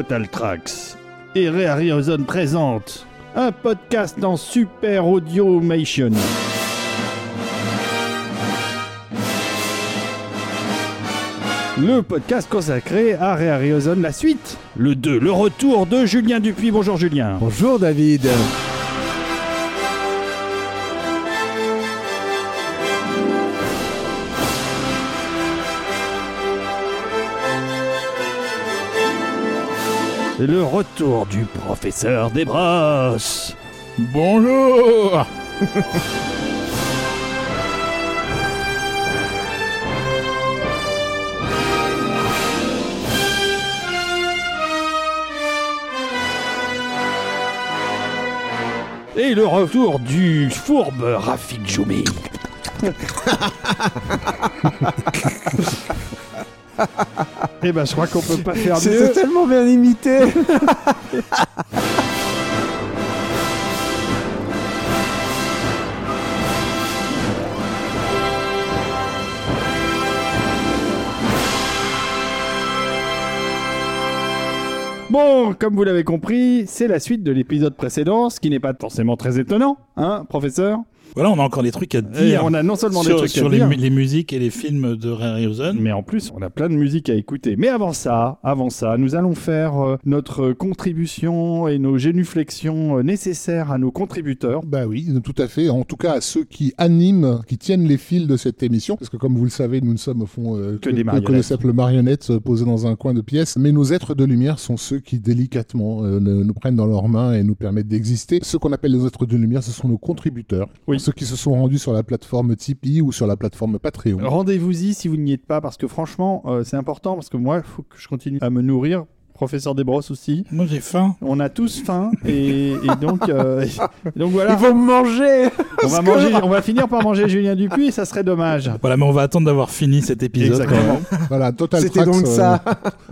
Total Tracks et Ozone présente un podcast en super audio-mation. Le podcast consacré à Rare Ozone, la suite, le 2, le retour de Julien Dupuis. Bonjour Julien. Bonjour David. Le retour du professeur Desbrosses. Bonjour Et le retour du fourbe Rafik Joumi. Eh ben, je crois qu'on peut pas faire mieux. C'était tellement bien imité. Bon, comme vous l'avez compris, c'est la suite de l'épisode précédent, ce qui n'est pas forcément très étonnant, hein, professeur Voilà, on a encore des trucs à Et dire on a non seulement sur, des trucs sur à les, dire, mu- les musiques et les films de Ozone. mais en plus, on a plein de musique à écouter. Mais avant ça, avant ça, nous allons faire euh, notre contribution et nos génuflexions euh, nécessaires à nos contributeurs. Bah oui, tout à fait. En tout cas, à ceux qui animent, qui tiennent les fils de cette émission, parce que comme vous le savez, nous ne sommes au fond euh, Que des marionnettes. que de simples marionnettes euh, posées dans un coin de pièce. Mais nos êtres de lumière sont ceux qui délicatement euh, nous prennent dans leurs mains et nous permettent d'exister. Ceux qu'on appelle les êtres de lumière, ce sont nos contributeurs, Oui. Ceux qui se sont rendus sur la plateforme Tipeee ou sur la plateforme Patreon. Rendez-vous-y si vous n'y êtes pas, parce que franchement, euh, c'est important, parce que moi, il faut que je continue à me nourrir. Professeur Desbrosses aussi. Moi j'ai faim. On a tous faim et, et donc, euh, donc voilà. Ils vont me manger. On va, manger, on va finir par manger Julien Dupuis et ça serait dommage. Voilà, mais on va attendre d'avoir fini cet épisode. Exactement. quand même. Voilà, Total C'était donc ça.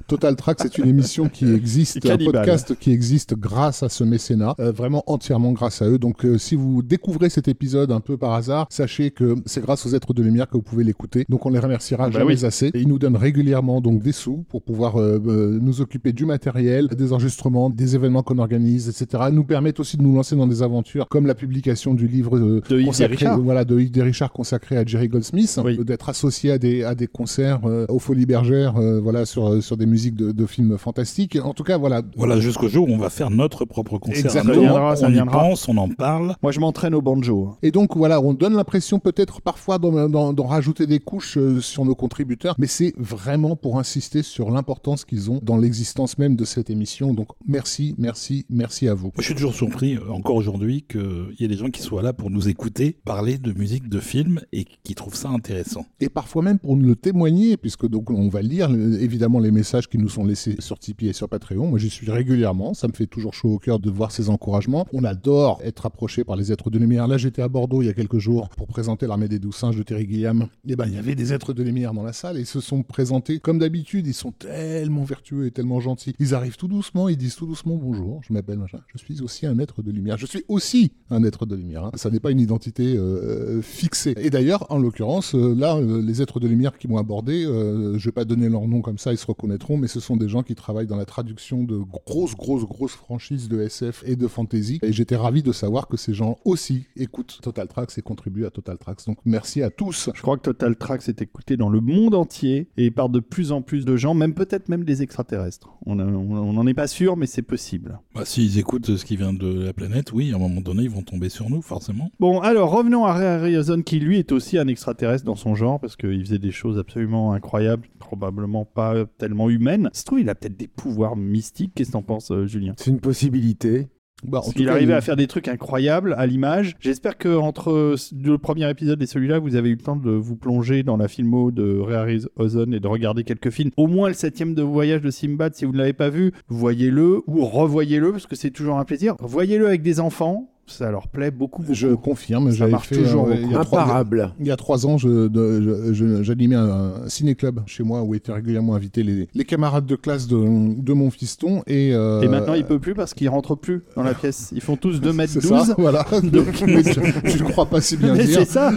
Total Track, c'est une émission qui existe, un podcast qui existe grâce à ce mécénat, euh, vraiment entièrement grâce à eux. Donc, euh, si vous découvrez cet épisode un peu par hasard, sachez que c'est grâce aux êtres de lumière que vous pouvez l'écouter. Donc, on les remerciera Bah jamais oui. assez. Et ils nous donnent régulièrement donc des sous pour pouvoir euh, euh, nous occuper du matériel, des enregistrements, des événements qu'on organise, etc. Ils nous permettent aussi de nous lancer dans des aventures comme la publication du livre euh, De consacré, Richard. voilà, de Yves Richard consacré à Jerry Goldsmith, Oui. euh, d'être associé à des, à des concerts euh, aux Folies Bergères, euh, voilà, sur, euh, sur des musiques de, de films fantastiques. En tout cas, voilà. Voilà, jusqu'au jour où on va faire notre propre concert. Exactement. Ça viendra, ça on y viendra. pense, on en parle. Moi, je m'entraîne au banjo. Et donc, voilà, on donne l'impression peut-être parfois d'en, rajouter des couches euh, sur nos contributeurs, mais c'est vraiment pour insister sur l'importance qu'ils ont dans l'existence même de cette émission. Donc, merci, merci, merci à vous. Moi, je suis toujours surpris, euh, encore aujourd'hui, qu'il y ait des gens qui soient là pour nous écouter parler de musique de film et qui trouvent ça intéressant. Et parfois même pour nous le témoigner, puisque donc on va lire euh, évidemment les messages qui nous sont laissés sur Tipeee et sur Patreon. Moi, j'y suis régulièrement. Ça me fait toujours chaud au cœur de voir ces encouragements. On adore être approché par les êtres de lumière. Là, j'étais à Bordeaux il y a quelques jours pour présenter l'armée des douze singes de Terry Gilliam. Et ben, il y avait des êtres de lumière dans la salle et ils se sont présentés comme d'habitude. Ils sont tellement vertueux et tellement gentils. Ils arrivent tout doucement, ils disent tout doucement bonjour. Je m'appelle machin. Je suis aussi un être de lumière. Je suis aussi un être de lumière. hein. Ça n'est pas une identité euh, fixée. Et d'ailleurs, en l'occurrence, euh, là, euh, les êtres de lumière qui m'ont abordé, euh, je vais pas donner leur nom comme ça, ils se reconnaîtront, mais ce sont des gens qui travaillent dans la traduction de grosses, grosses, grosses franchises de SF et de fantasy. Et j'étais ravi de savoir que ces gens aussi écoutent Total Tracks et contribuent à Total Tracks. Donc merci à tous. Je crois que Total Tracks est écouté dans le monde entier et par de plus en plus de gens, même peut-être même des extraterrestres. On n'en est pas sûr, mais c'est possible. Bah, S'ils écoutent ce qui vient de la planète, oui, à un moment donné, ils vont tomber sur nous, forcément. Bon, alors revenons à Harryhausen qui lui est aussi un extraterrestre dans son genre parce qu'il faisait des choses absolument incroyables, probablement pas tellement humaines. Se trouve, il a peut-être des pouvoirs mystiques. Qu'est-ce que t'en penses, euh, Julien? C'est une possibilité. Bah, en cas, arrivait il- à faire des trucs incroyables à l'image. J'espère que entre le premier épisode et celui-là, vous avez eu le temps de vous plonger dans la filmo de Ray Harryhausen et de regarder quelques films. Au moins le septième de voyage de Simbad, si vous ne l'avez pas vu, voyez-le ou revoyez-le parce que c'est toujours un plaisir. Voyez-le avec des enfants. Ça leur plaît beaucoup. beaucoup. Je confirme, Ça j'avais marche fait toujours euh, il y a trois- Imparable. Il y a trois ans, je- de- je- je- j'animais un, un ciné-club chez moi où étaient régulièrement invités les, les camarades de classe de, de mon fiston. Et, euh, Et maintenant, il peut plus parce qu'il rentre plus dans la pièce. Ils font tous 2 mètres c'est 12. ça, voilà. Donc- Mais je ne crois pas si bien Mais dire. c'est ça.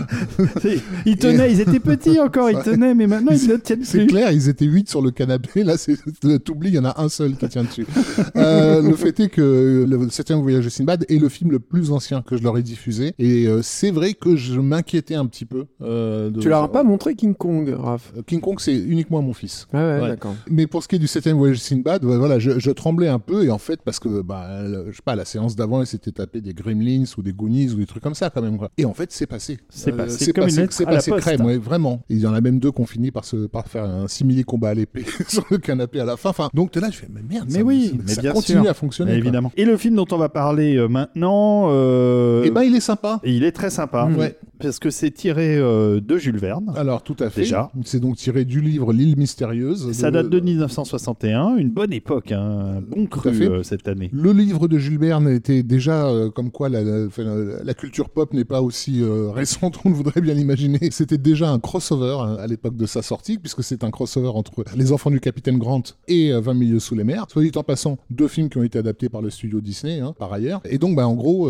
C'est- Ils tenaient, ils étaient petits encore, ils tenaient, mais maintenant ils ne tiennent C'est plus. clair, ils étaient huit sur le canapé. Là, c'est t'oublies, il y en a un seul qui tient dessus. Euh, le fait est que le septième voyage de Sinbad est le film le plus ancien que je leur ai diffusé, et euh, c'est vrai que je m'inquiétais un petit peu. euh, de- Tu leur as pas montré King Kong, Raph? King Kong, c'est uniquement à mon fils. Ouais, ouais, Ouais. d'accord. Mais pour ce qui est du septième voyage de Sinbad, voilà, je, je tremblais un peu, et en fait, parce que, bah, le- je sais pas, la séance d'avant, il s'était tapé des Gremlins ou des Goonies ou des trucs comme ça, quand même. Quoi. Et en fait, c'est passé. Euh, C'est passé c'est comme une passé, lettre c'est à la passé poste. crème, ouais, vraiment. Il y en a même deux qui ont fini par, se, par faire un simili combat à l'épée sur le canapé à la fin. Enfin, donc, t'es là, je fais, mais merde, Mais ça, oui, ça, mais ça bien continue sûr. à fonctionner. Mais évidemment. Et le film dont on va parler euh, maintenant, euh, Et ben, il est sympa. et il est très sympa, Ouais. Parce que c'est tiré euh, de Jules Verne. Alors, tout à fait. Déjà. C'est donc tiré du livre L'île mystérieuse. Ça date de 1961, une bonne époque, hein, un bon Tout à cru fait. euh, cette année. Le livre de Jules Verne était déjà euh, comme quoi la, culture pop n'est pas aussi euh, récente qu'on voudrait bien l'imaginer. C'était déjà un crossover hein, à l'époque de sa sortie, puisque c'est un crossover entre Les Enfants du Capitaine Grant et euh, 20 milieux sous les mers. Soit dit en passant, deux films qui ont été adaptés par le studio Disney, hein, par ailleurs. Et donc, bah, en gros,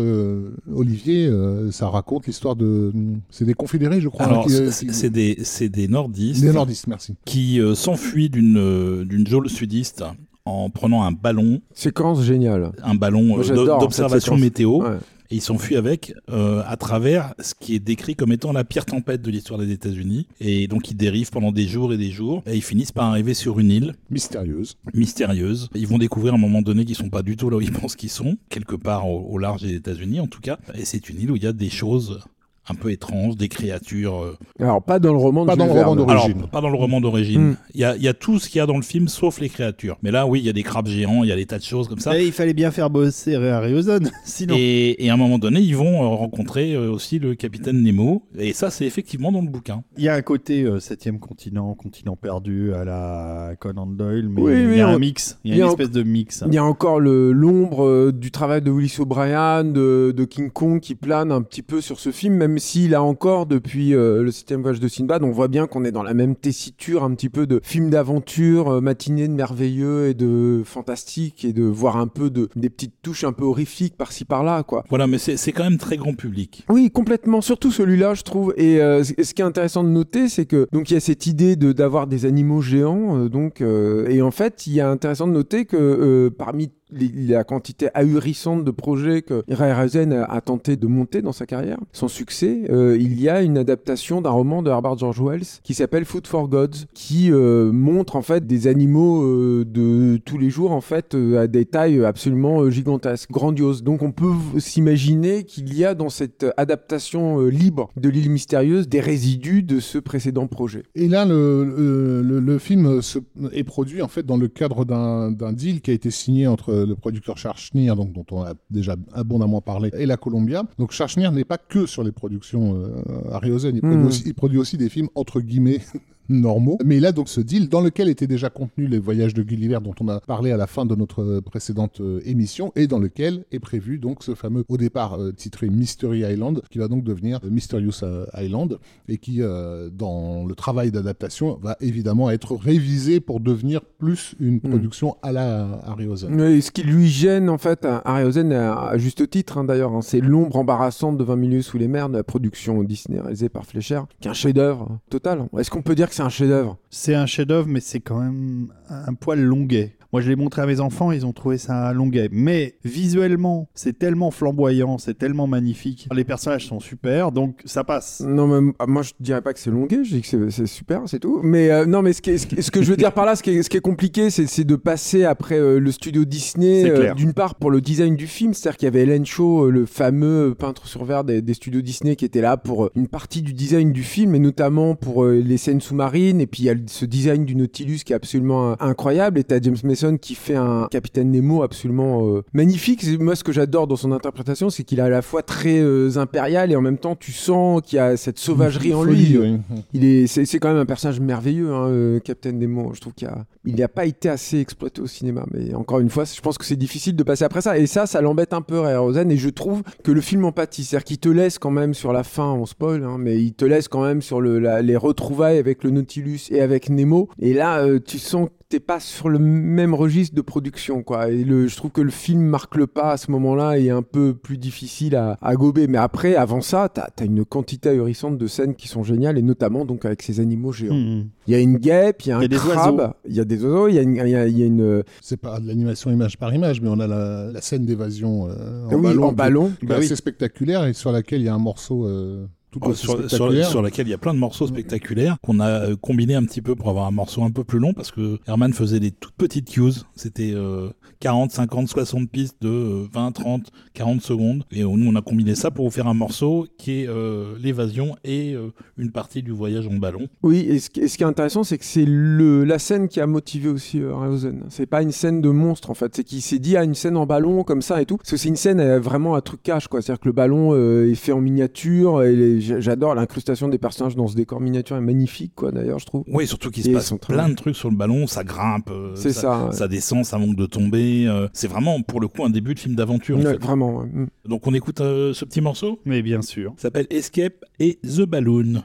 Olivier, ça raconte l'histoire de... C'est des confédérés, je crois. Alors, hein, qui, euh, c'est qui- c'est des, c'est des nordistes Des nordistes, merci. qui euh, s'enfuient d'une euh, d'une geôle sudiste en prenant un ballon, Séquence géniale. un ballon euh, d'observation météo, Ouais. et ils s'enfuient avec euh, à travers ce qui est décrit comme étant la pire tempête de l'histoire des États-Unis. Et donc ils dérivent pendant des jours et des jours, et ils finissent par arriver sur une île Mystérieuse. mystérieuse. Ils vont découvrir à un moment donné qu'ils sont pas du tout là où ils pensent qu'ils sont, quelque part au, au large des États-Unis en tout cas. Et c'est une île où il y a des choses un peu étranges, des créatures. Alors, pas dans le roman de Pas dans Jules le roman Verne. d'origine. Pas dans le roman d'origine. Mm. Il y, a, il y a tout ce qu'il y a dans le film, sauf les créatures. Mais là, oui, il y a des crabes géants, il y a des tas de choses comme ça. Et il fallait bien faire bosser Harryhausen, sinon. Et, et à un moment donné, ils vont euh, rencontrer euh, aussi le capitaine Nemo. Et ça, c'est effectivement dans le bouquin. Il y a un côté euh, septième continent, continent perdu à la Conan Doyle, mais Oui, il oui, y a on- un mix, il y a il y une espèce de mix. Il y a encore l'ombre euh, du travail de Willis O'Brien, de, de King Kong qui plane un petit peu sur ce film, même s'il a encore depuis euh, le septième voyage de Sinbad, on voit bien qu'on est dans la même tessiture un petit peu de film d'aventure, euh, matinée de merveilleux et de fantastique et de voir un peu de des petites touches un peu horrifiques par-ci par-là, quoi. Voilà, mais c'est quand même très grand public. Oui, complètement. Surtout celui-là, je trouve. Et euh, ce qui est intéressant de noter, c'est que donc il y a cette idée de d'avoir des animaux géants. euh, donc euh, et en fait, il y a intéressant de noter que parmi la quantité ahurissante de projets que Ray a, tenté de monter dans sa carrière, son succès, euh, il y a une adaptation d'un roman de Herbert George Wells qui s'appelle Food for Gods, qui euh, montre en fait des animaux euh, de tous les jours en fait à des tailles absolument gigantesques, grandioses. Donc on peut s'imaginer qu'il y a dans cette adaptation libre de l'île mystérieuse des résidus de ce précédent projet. Et là, le, film est produit en fait dans le cadre d'un deal qui a été signé entre le producteur Charles Schneer, donc dont on a déjà abondamment parlé, et la Columbia. Donc Charles Schneer n'est pas que sur les productions euh, Harryhausen, il, produit Mm. aussi, il produit aussi des films entre guillemets normaux. Mais il a donc ce deal dans lequel étaient déjà contenus les voyages de Gulliver dont on a parlé à la fin de notre euh, précédente euh, émission et dans lequel est prévu donc ce fameux au départ euh, titré Mystery Island qui va donc devenir Mysterious Island et qui dans le travail d'adaptation va évidemment être révisé pour devenir plus une production à la Harryhausen. Et ce qui lui gêne en fait à Harryhausen à, juste titre hein, d'ailleurs, hein, c'est l'ombre embarrassante de 20 milieux sous les mers de la production Disney réalisée par Fleischer, qui est un chef-d'œuvre hein, total. Est-ce qu'on peut dire c'est un chef-d'œuvre C'est un chef-d'œuvre, mais c'est quand même un poil longuet. Moi, je l'ai montré à mes enfants, ils ont trouvé ça longuet. Mais visuellement, c'est tellement flamboyant, c'est tellement magnifique. Les personnages sont super, donc ça passe. Non, mais ah, moi je dirais pas que c'est longuet, je dis que c'est- super, c'est tout. Mais euh, non, mais ce, qui est- ce, qui est- ce que je veux dire par là, ce qui est, ce qui est compliqué, c'est de passer après euh, le studio Disney, euh, d'une part pour le design du film, c'est-à-dire qu'il y avait Ellen Shaw, euh, le fameux peintre sur verre des, des studios Disney, qui était là pour une partie du design du film, et notamment pour les scènes sous-marines, et puis il y a ce design du Nautilus qui est absolument incroyable, et t'as James Mason Qui fait un capitaine Nemo absolument euh, magnifique. Moi, ce que j'adore dans son interprétation, c'est qu'il est à la fois très euh, impérial et en même temps, tu sens qu'il y a cette sauvagerie en lui. Oui. Il est, c'est, c'est quand même un personnage merveilleux, hein, euh, Captain Nemo. Je trouve qu'il a, il n'a pas été assez exploité au cinéma. Mais encore une fois, je pense que c'est difficile de passer après ça. Et ça, ça l'embête un peu, Ray Rosen. Et je trouve que le film empathie. C'est-à-dire qu'il te laisse quand même sur la fin, on spoil, hein, mais il te laisse quand même sur le, la- les retrouvailles avec le Nautilus et avec Nemo. Et là, euh, tu sens que t'es pas sur le même registre de production, quoi. Et le, je trouve que le film marque le pas à ce moment-là et est un peu plus difficile à, à gober. Mais après, avant ça, t'as as une quantité ahurissante de scènes qui sont géniales et notamment donc avec ces animaux géants. Hmm. Il y a une guêpe, il y a un y a des crabe, oiseaux. il y a des oiseaux, il y a une, il y a- il y a une C'est pas de l'animation image par image, mais on a la, la scène d'évasion euh, en oui, ballon, en ballon. Bah oui. assez spectaculaire et sur laquelle il y a un morceau euh, Oh, aussi sur, sur, spectaculaire. sur laquelle il y a plein de morceaux spectaculaires qu'on a euh, combiné un petit peu pour avoir un morceau un peu plus long parce que Herman faisait des toutes petites cues. C'était euh, 40, 50, 60 pistes de euh, 20, 30, 40 secondes. Et nous, on a combiné ça pour vous faire un morceau qui est euh, l'évasion et euh, une partie du voyage en ballon. Oui, et ce, qui- et ce qui est intéressant, c'est que c'est le la scène qui a motivé aussi euh, Rayhausen. C'est pas une scène de monstre en fait, c'est qu'il s'est dit à une scène en ballon comme ça et tout. Parce que c'est une scène euh, vraiment un truc cash quoi. C'est-à-dire que le ballon euh, est fait en miniature. Et les- j'a- j'adore l'incrustation des personnages dans ce décor miniature est magnifique quoi. D'ailleurs, je trouve. Oui, surtout qu'il se passe plein de trucs sur le ballon, ça grimpe, euh, C'est ça. ouais. ça descend, ça manque de tomber. euh, c'est vraiment pour le coup un début de film d'aventure. en Ouais, fait. vraiment. ouais. Mm. Donc on écoute euh, ce petit morceau? Mais bien sûr. Ça s'appelle Escape et The Balloon.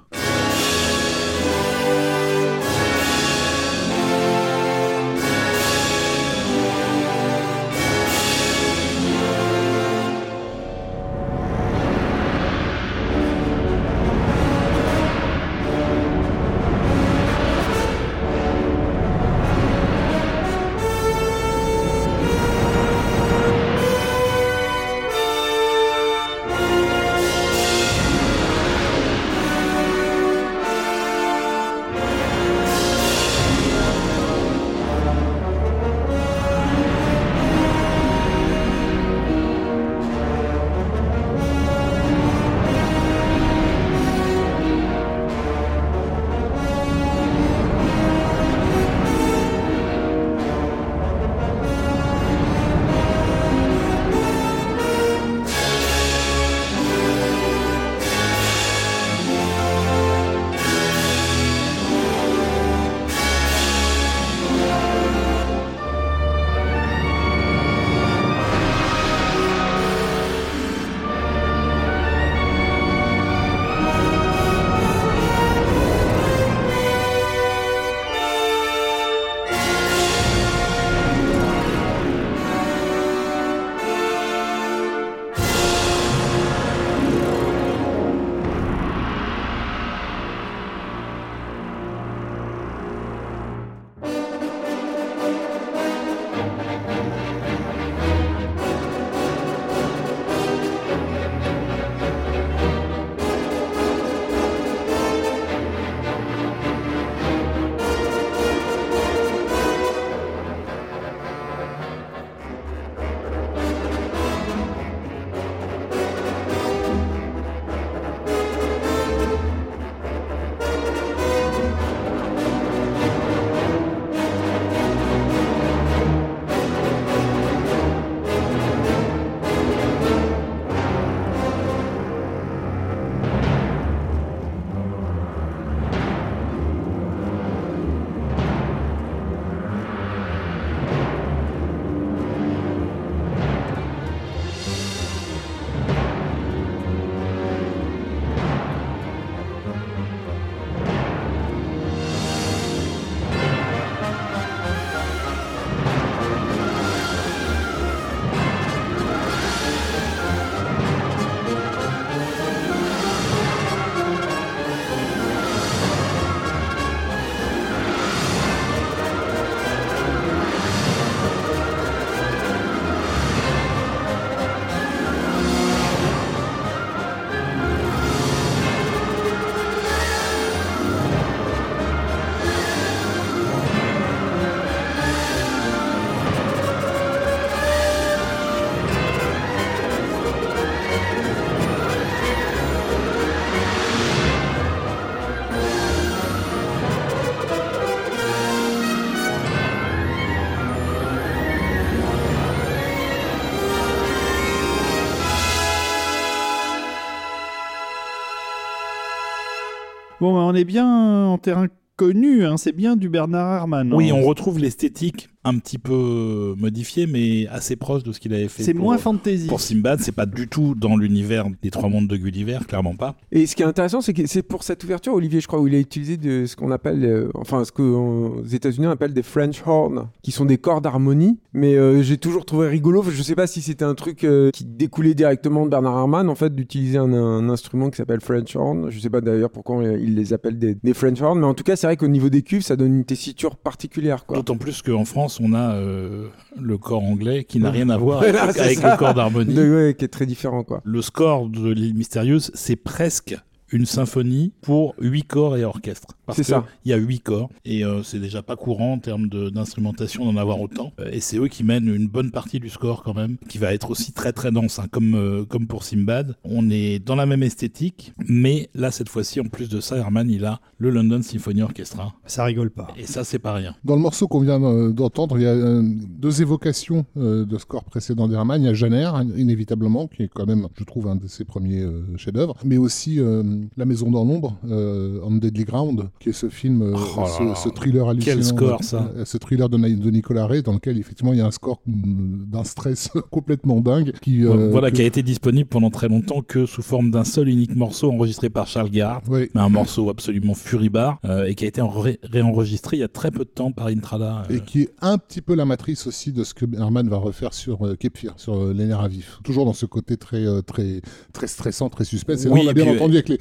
Bon, bah, on est bien en terrain connu, hein, c'est bien du Bernard Herrmann. Oui, on retrouve l'esthétique un petit peu modifiée, mais assez proche de ce qu'il avait fait. C'est moins fantasy. Pour Simbad, c'est pas du tout dans l'univers des trois mondes de Gulliver, clairement pas. Et ce qui est intéressant, c'est que c'est pour cette ouverture, Olivier, je crois, où il a utilisé de ce qu'on appelle, euh, enfin, ce qu'aux États-Unis on appelle des French horns, qui sont des cordes d'harmonie. Mais euh, j'ai toujours trouvé rigolo. Je sais pas si c'était un truc euh, qui découlait directement de Bernard Herrmann, en fait, d'utiliser un, un instrument qui s'appelle French horn. Je sais pas d'ailleurs pourquoi euh, il les appelle des, des French horns, mais en tout cas, c'est vrai qu'au niveau des cuves, ça donne une tessiture particulière. D'autant plus qu'en France, on a euh, le corps anglais qui n'a rien à voir avec, le corps d'harmonie. Ouais, qui est très différent, quoi. Le score de l'île mystérieuse, c'est presque une symphonie pour huit corps et orchestre. Parce C'est que ça. Il y a huit corps et euh, c'est déjà pas courant en termes de- d'instrumentation d'en avoir autant. Euh, Et c'est eux qui mènent une bonne partie du score quand même, qui va être aussi très très dense, hein, comme euh, comme pour Simbad. On est dans la même esthétique, mais là cette fois-ci, en plus de ça, Herman il a le London Symphony Orchestra Ça rigole pas. et ça c'est pas rien. Dans le morceau qu'on vient d'entendre, il y a deux évocations de score précédent d'Hermann. Il y a Janer, in- inévitablement, qui est quand même, je trouve, un de ses premiers chefs-d'œuvre, mais aussi euh, La Maison dans l'ombre, euh, On Deadly Ground, qui est ce film, euh, Oh ce, ce thriller hallucinant. Quel score, ça. euh, Ce thriller de, Nicolas Ray, dans lequel effectivement il y a un score d'un stress complètement dingue. Qui, voilà, que- qui a été disponible pendant très longtemps que sous forme d'un seul unique morceau enregistré par Charles Garrard. Oui. mais un morceau absolument furibard euh, et qui a été en ré- réenregistré il y a très peu de temps par Intrada. euh. Et qui est un petit peu la matrice aussi de ce que Herman va refaire sur euh, Fear, sur Les Nerfs à vif. Toujours dans ce côté très, très, très stressant, très Oui, on a et bien entendu avec les.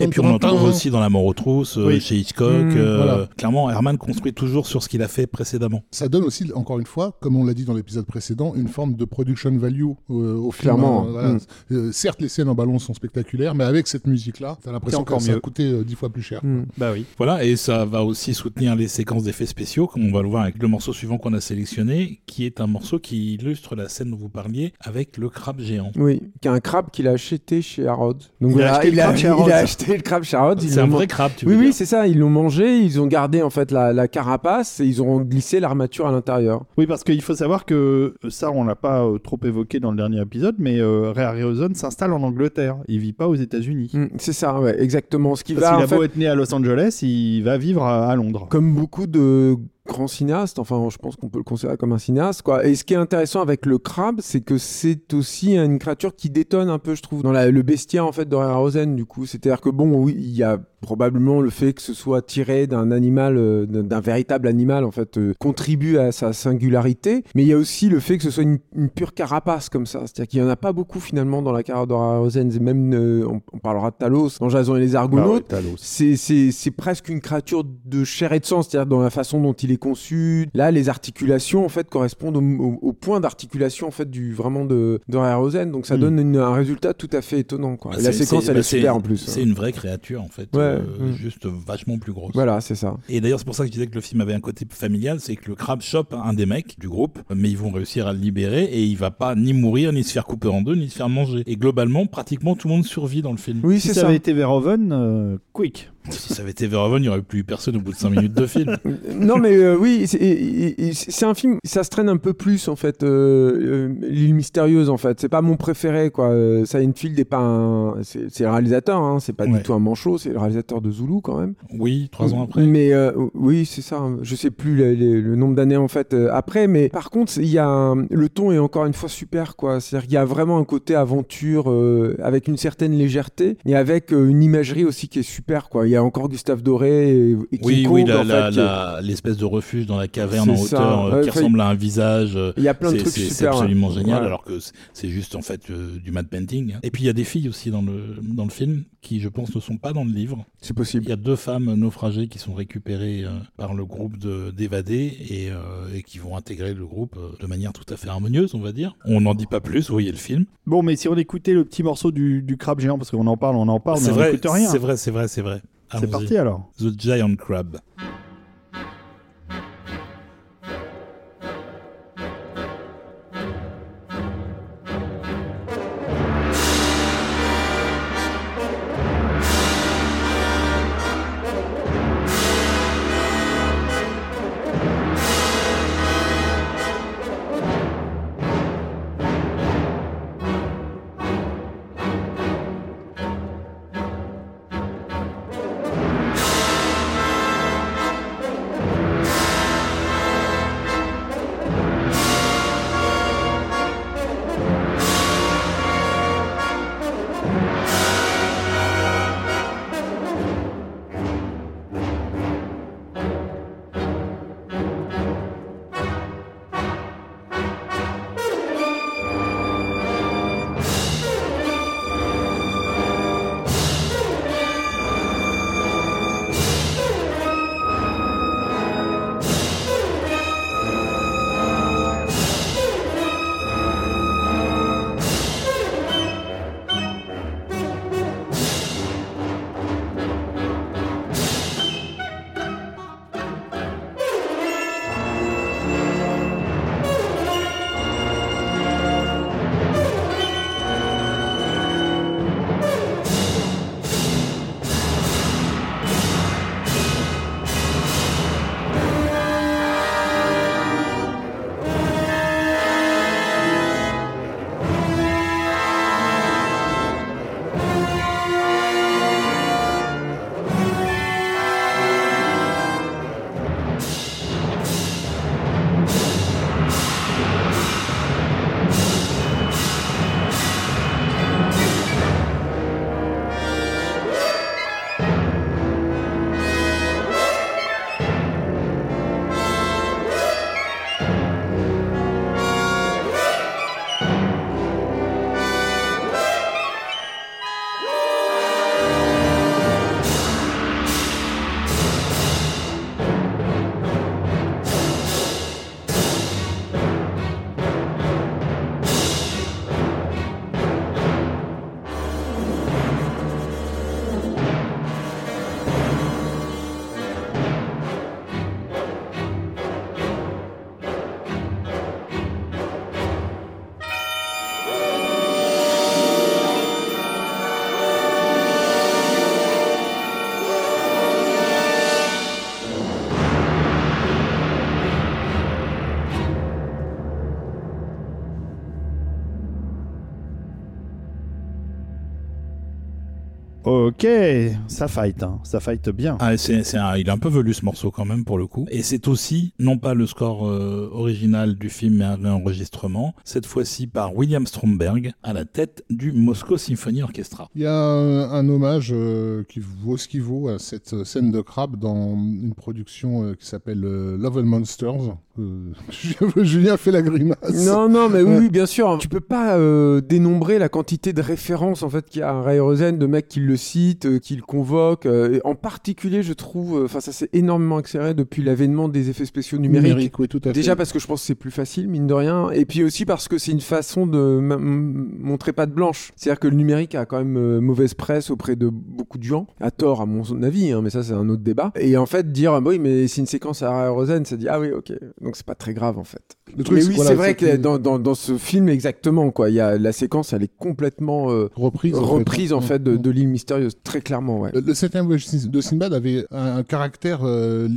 Et puis on tan, en trouve tan. aussi dans La mort aux trousses, euh, Oui. chez Hitchcock. Mmh, euh, voilà. Clairement, Herman construit toujours sur ce qu'il a fait précédemment. Ça donne aussi, encore une fois, comme on l'a dit dans l'épisode précédent, une forme de production value euh, au film. Clairement. hein, voilà. Mm. Euh, certes, les scènes en ballon sont spectaculaires, mais avec cette musique-là, t'as l'impression que ça a coûté euh, dix fois plus cher. Hmm. Bah oui. Voilà, et ça va aussi soutenir les séquences d'effets spéciaux, comme on va le voir avec le morceau suivant qu'on a sélectionné, qui est un morceau qui illustre la scène dont vous parliez avec le crabe géant. Oui, qui a un crabe qu'il a acheté chez Harrods. Donc Il a voilà, acheté il, a, il acheté le crabe ils C'est un vrai crabe, tu Oui, veux oui, dire. c'est ça. Ils l'ont mangé, ils ont gardé en fait la, la carapace et ils ont glissé l'armature à l'intérieur. Oui, parce qu'il faut savoir que euh, ça, on l'a pas euh, trop évoqué dans le dernier épisode, mais euh, Ray Harryhausen s'installe en Angleterre. Il vit pas aux États-Unis. Hmm, c'est ça, ouais, exactement. Ce qui Parce va qu'il en a fait, beau être né à Los Angeles, il va vivre à, à Londres. comme beaucoup de grands cinéastes, enfin je pense qu'on peut le considérer comme un cinéaste quoi. Et ce qui est intéressant avec le crabe, c'est que c'est aussi une créature qui détonne un peu, je trouve, dans le bestiaire en fait de Rosen du coup. C'est-à-dire que bon, oui, il y a probablement le fait que ce soit tiré d'un animal, euh, d'un véritable animal en fait, euh, contribue à sa singularité. Mais il y a aussi le fait que ce soit une, une pure carapace comme ça. C'est-à-dire qu'il y en a pas beaucoup finalement dans la carrière de Rosen. Et même, euh, on, on parlera de Talos dans Jason et les Argonautes. Ouais, Talos. C'est- presque une créature de chair et de sang, c'est-à-dire dans la façon dont il est conçu. Là, les articulations en fait correspondent au, au- au point d'articulation en fait du vraiment de de donc ça Mm. donne une- un résultat tout à fait étonnant. Quoi. Bah, la séquence, elle bah, est super en plus. C'est une vraie créature en fait, Ouais, mm. juste vachement plus grosse. Voilà, c'est ça. Et d'ailleurs, c'est pour ça que je disais que le film avait un côté familial, c'est que le crabe chope un des mecs du groupe, mais ils vont réussir à le libérer et il va pas ni mourir, ni se faire couper en deux, ni se faire manger. Et globalement, pratiquement tout le monde survit dans le film. Oui, Si c'est ça, ça. avait été Verhoeven, euh, quick. Si ça avait été Verhoeven, il n'y aurait plus eu personne au bout de 5 minutes de film. non mais euh, oui, c'est- un film, ça se traîne un peu plus en fait. euh, euh, L'île mystérieuse en fait, c'est pas mon préféré quoi. Field est pas un, c'est le réalisateur, hein, c'est pas Ouais. du tout un manchot, c'est le réalisateur de Zulu quand même. Oui, trois ans après. Mais euh, oui, c'est ça. Je sais plus le, le- le nombre d'années en fait après, mais par contre, il y a un- le ton est encore une fois super quoi. C'est-à-dire qu'il y a vraiment un côté aventure avec une certaine légèreté et avec une imagerie aussi qui est super quoi. Il y a encore Gustave Doré et, et King Oui, Kong, oui, la- en la- fait, qui est- la- l'espèce de refuge dans la caverne en ça. hauteur euh, Ouais, qui ressemble à un visage. euh, Il y a plein de trucs c'est- super. C'est absolument ouais. génial, Ouais. alors que c'est- juste en fait euh, du matte painting. hein. Et puis il y a des filles aussi dans le, dans le film qui, je pense, ne sont pas dans le livre. C'est possible. Il y a deux femmes naufragées qui sont récupérées euh, par le groupe de- d'évadés et, euh, et qui vont intégrer le groupe euh, de manière tout à fait harmonieuse, on va dire. On n'en dit pas plus, vous voyez le film. Bon, mais si on écoutait le petit morceau du, du crabe géant, parce qu'on en parle, on en parle, mais on n'écoute rien. c'est vrai, c'est vrai, c'est vrai. C'est Allons-y. parti alors. The Giant Crab. Ok, ça fight, hein. ça fight bien. Ah, c'est, c'est un- il est un peu velu ce morceau quand même pour le coup. Et c'est aussi, non pas le score euh, original du film, mais un réenregistrement, cette fois-ci par William Stromberg, à la tête du Moscow Symphony Orchestra. Il y a un, un hommage euh, qui vaut ce qu'il vaut à cette euh, scène de crabe dans une production euh, qui s'appelle euh, Love and Monsters. Euh, Julien fait la grimace. Non, non, mais oui, Ouais. bien sûr. Tu peux pas euh, dénombrer la quantité de références en fait qu'il y a à Ray Rosen, de mecs qui le citent, euh, qui le convoquent. euh, en particulier, je trouve, enfin, ça s'est énormément accéléré depuis l'avènement des effets spéciaux numériques. oui, tout à fait. Déjà parce que je pense que c'est plus facile, mine de rien, et puis aussi parce que c'est une façon de montrer pas de blanche. C'est-à-dire que le numérique a quand même mauvaise presse auprès de beaucoup de gens, à tort à mon avis, hein, mais ça c'est un autre débat. Et en fait, dire, ah, bah oui, mais c'est une séquence à Rosen, ça dit, ah oui, ok, donc c'est pas très grave en fait. Le truc, mais c'est- oui, voilà, c'est vrai que dans, dans, dans ce film, exactement, quoi, il y a, la séquence, elle est complètement euh, reprise, en fait. reprise en fait de, l'île mystérieuse, très clairement, ouais. Le, le septième voyage de Sinbad avait un, un caractère euh,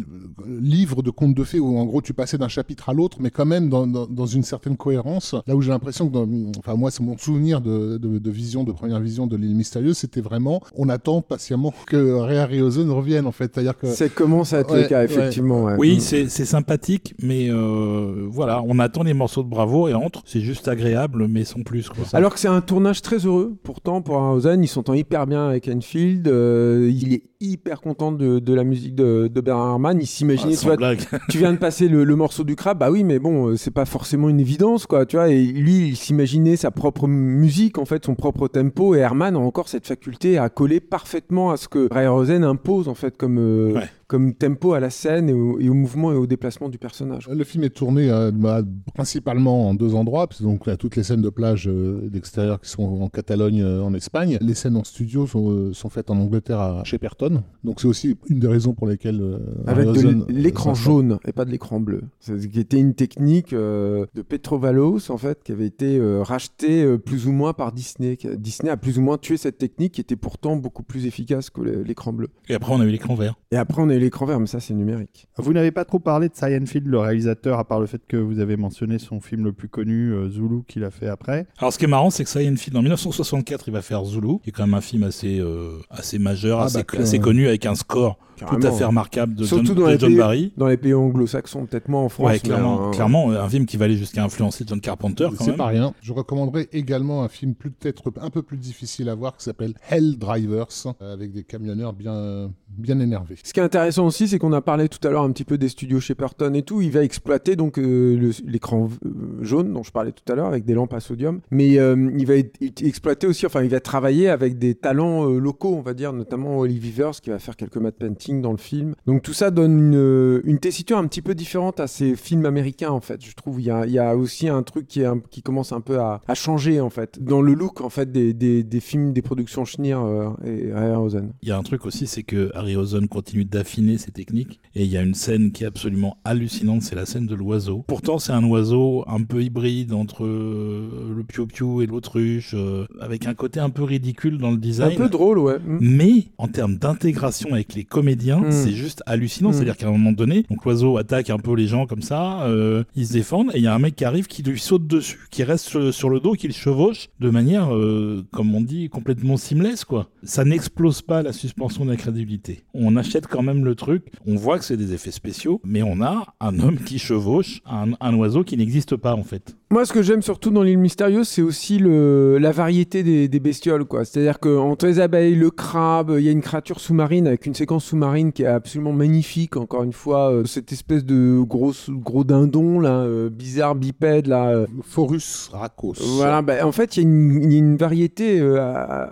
livre de contes de fées où en gros tu passais d'un chapitre à l'autre, mais quand même dans, dans, dans une certaine cohérence. Là où j'ai l'impression que, dans, enfin moi c'est mon souvenir de, de, de vision, de première vision de l'île mystérieuse, c'était vraiment on attend patiemment que Ray Harryhausen revienne en fait. C'est-à-dire que Ça commence à être le cas, effectivement. ouais. Oui, Mm. c'est, c'est sympathique, mais euh, voilà, on attend les morceaux de bravo et entre, c'est juste agréable, mais sans plus. Alors que c'est un tournage très heureux, pourtant, pour Harryhausen, il s'entend hyper bien avec Enfield, euh, il est hyper content de, de la musique de, de Bernard Herrmann, il Ah, s'imaginait, tu, vois, blague. tu viens de passer le, le morceau du crabe, bah oui, mais bon, euh, c'est pas forcément une évidence, quoi, tu vois, et lui, il s'imaginait sa propre musique, en fait, son propre tempo, et Herman a encore cette faculté à coller parfaitement à ce que Harryhausen impose, en fait, comme, euh, Ouais. comme tempo à la scène et au, et au mouvement et au déplacement du personnage. Le film est tourné euh, bah, principalement en deux endroits, parce que donc là, toutes les scènes de plage euh, d'extérieur qui sont en Catalogne, euh, en Espagne. Les scènes en studio sont, euh, sont faites en Angleterre à Shepperton. Donc c'est aussi une des raisons pour lesquelles euh, Avec de l'écran euh, jaune et pas de l'écran bleu. C'est ce qui était une technique euh, de Petrovalos en fait qui avait été euh, rachetée euh, plus ou moins par Disney. Disney a plus ou moins tué cette technique qui était pourtant beaucoup plus efficace que l'écran bleu. Et après, on a eu l'écran vert. Et après on a eu l'écran vert, mais ça c'est numérique. Vous n'avez pas trop parlé de Scienfield, le réalisateur, à part le fait que vous avez mentionné son film le plus connu, euh, Zulu, qu'il a fait après. Alors, ce qui est marrant, c'est que une film en 1964, il va faire Zulu, qui est quand même un film assez, euh, assez majeur, Ah, assez, bah, assez connu, avec un score tout à fait remarquable de Surtout John, dans de les John pays- Barry. Dans les pays anglo-saxons, peut-être moins en France. Ouais, clairement, euh, clairement, un film qui va aller jusqu'à influencer John Carpenter C'est pas rien. Je recommanderais également un film peut-être un peu plus difficile à voir qui s'appelle Hell Drivers, euh, avec des camionneurs bien, bien énervés. Ce qui est intéressant aussi, c'est qu'on a parlé tout à l'heure un petit peu des studios Shepperton et tout. Il va exploiter donc euh, l'écran euh, jaune dont je parlais tout à l'heure avec des lampes à sodium, mais euh, il va exploiter aussi, enfin, il va travailler avec des talents euh, locaux, on va dire, notamment Olive Vivers qui va faire quelques matte dans le film. Donc tout ça donne une, une tessiture un petit peu différente à ces films américains en fait. Je trouve il y a, il y a aussi un truc qui, est un- qui commence un peu à, à changer en fait dans le look en fait des, des, des films, des productions Schneer euh, et Harryhausen. Il y a un truc aussi, c'est que Harryhausen continue d'affiner ses techniques. Et il y a une scène qui est absolument hallucinante, c'est la scène de l'oiseau. Pourtant, c'est un oiseau un peu hybride entre euh, le piou-piou et l'autruche, euh, avec un côté un peu ridicule dans le Un design. peu drôle, ouais. Mm. Mais en termes d'intégration avec les comédiens, Mm. c'est juste hallucinant. Mm. C'est-à-dire qu'à un moment donné, donc l'oiseau attaque un peu les gens comme ça, euh, ils se défendent, et il y a un mec qui arrive qui lui saute dessus, qui reste sur, sur le dos, qui le chevauche de manière, euh, comme on dit, complètement seamless, quoi. Ça n'explose pas la suspension d'incrédulité. On achète quand même le truc, on voit que c'est des effets spéciaux, mais on a un homme qui chevauche un, un oiseau qui n'existe pas, en fait. Moi, ce que j'aime surtout dans l'île mystérieuse, c'est aussi le, la variété des, des bestioles, quoi. C'est-à-dire qu'entre les abeilles, le crabe, il y a une créature sous-marine avec une séquence sous-marine qui est absolument magnifique. Encore une fois, euh, cette espèce de gros, gros dindon, là, euh, bizarre, bipède, là. euh, Forus Racos. voilà, bah, en fait, il y, a une- il y a une variété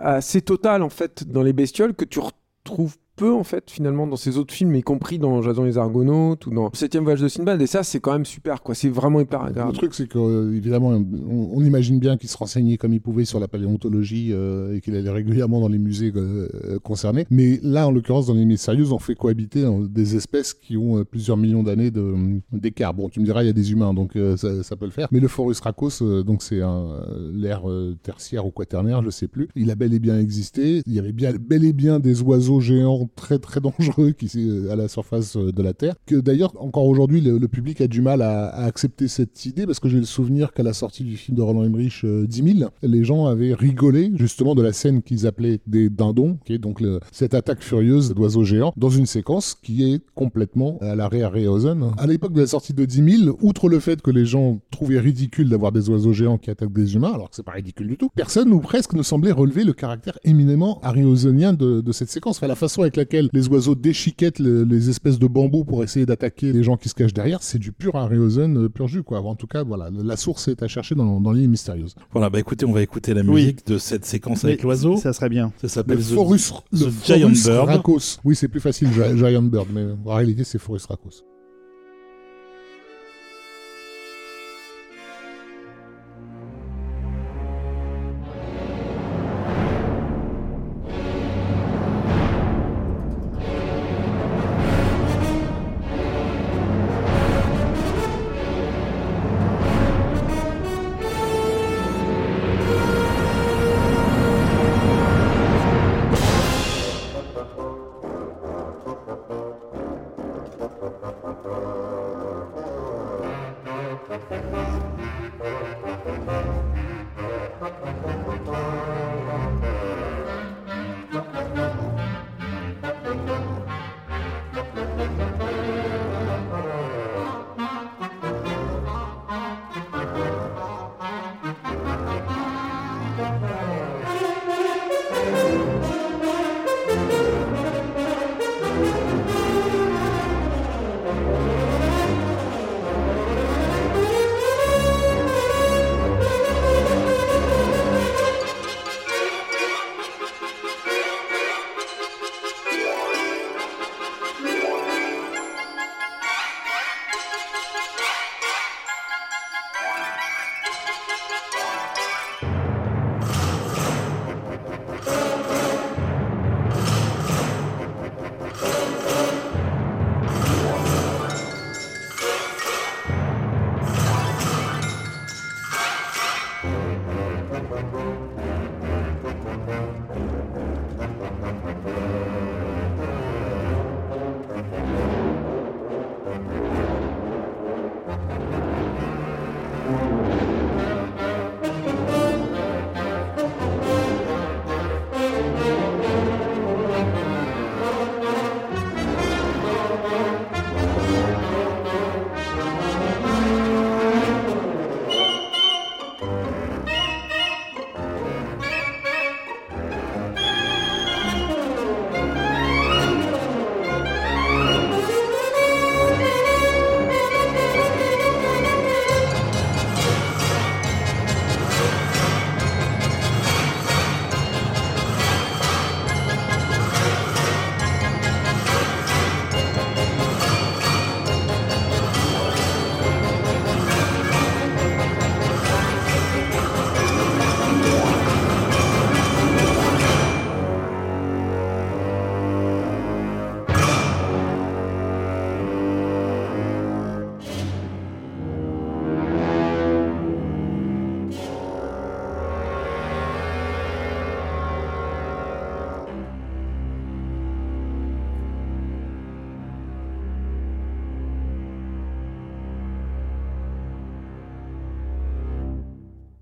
assez totale en fait dans les bestioles que tu retrouves peu en fait finalement dans ces autres films, y compris dans Jason les Argonautes ou dans Septième voyage de Sinbad. Et ça, c'est quand même super, quoi. C'est vraiment hyper Le agréable. truc, c'est que euh, évidemment, on, on imagine bien qu'il se renseignait comme il pouvait sur la paléontologie euh, et qu'il allait régulièrement dans les musées euh, euh, concernés. Mais là, en l'occurrence, dans les milieux sérieuses, on fait cohabiter euh, des espèces qui ont euh, plusieurs millions d'années de- d'écart. Bon, tu me diras, il y a des humains, donc euh, ça, ça peut le faire. Mais le Forus racos, euh, donc c'est un l'ère euh, tertiaire ou quaternaire, je sais plus. Il a bel et bien existé. Il y avait bien, bel et bien des oiseaux géants très très dangereux qui à la surface de la Terre. Que d'ailleurs encore aujourd'hui le, public a du mal à, accepter cette idée parce que j'ai le souvenir qu'à la sortie du film de Roland Emmerich 10 000, les gens avaient rigolé justement de la scène qu'ils appelaient des dindons, qui est donc cette attaque furieuse d'oiseaux géants dans une séquence qui est complètement à l'arrêt Harryhausen. À l'époque de la sortie de 10 000, outre le fait que les gens trouvaient ridicule d'avoir des oiseaux géants qui attaquent des humains, alors que c'est pas ridicule du tout, personne ou presque ne semblait relever le caractère éminemment harryhausenien de, de cette séquence. Enfin, la façon laquelle les oiseaux déchiquettent les espèces de bambous pour essayer d'attaquer les gens qui se cachent derrière, c'est du pur Harryhausen euh, pur jus, quoi. En tout cas, voilà, la source est à chercher dans, dans l'île mystérieuse. Voilà, bah écoutez, on va écouter la musique de cette séquence avec l'oiseau. Ça serait bien. Ça s'appelle The, Forus, The, Giant Bird. Racos. Oui, c'est plus facile, Giant Bird, mais en réalité, c'est Forus Racos.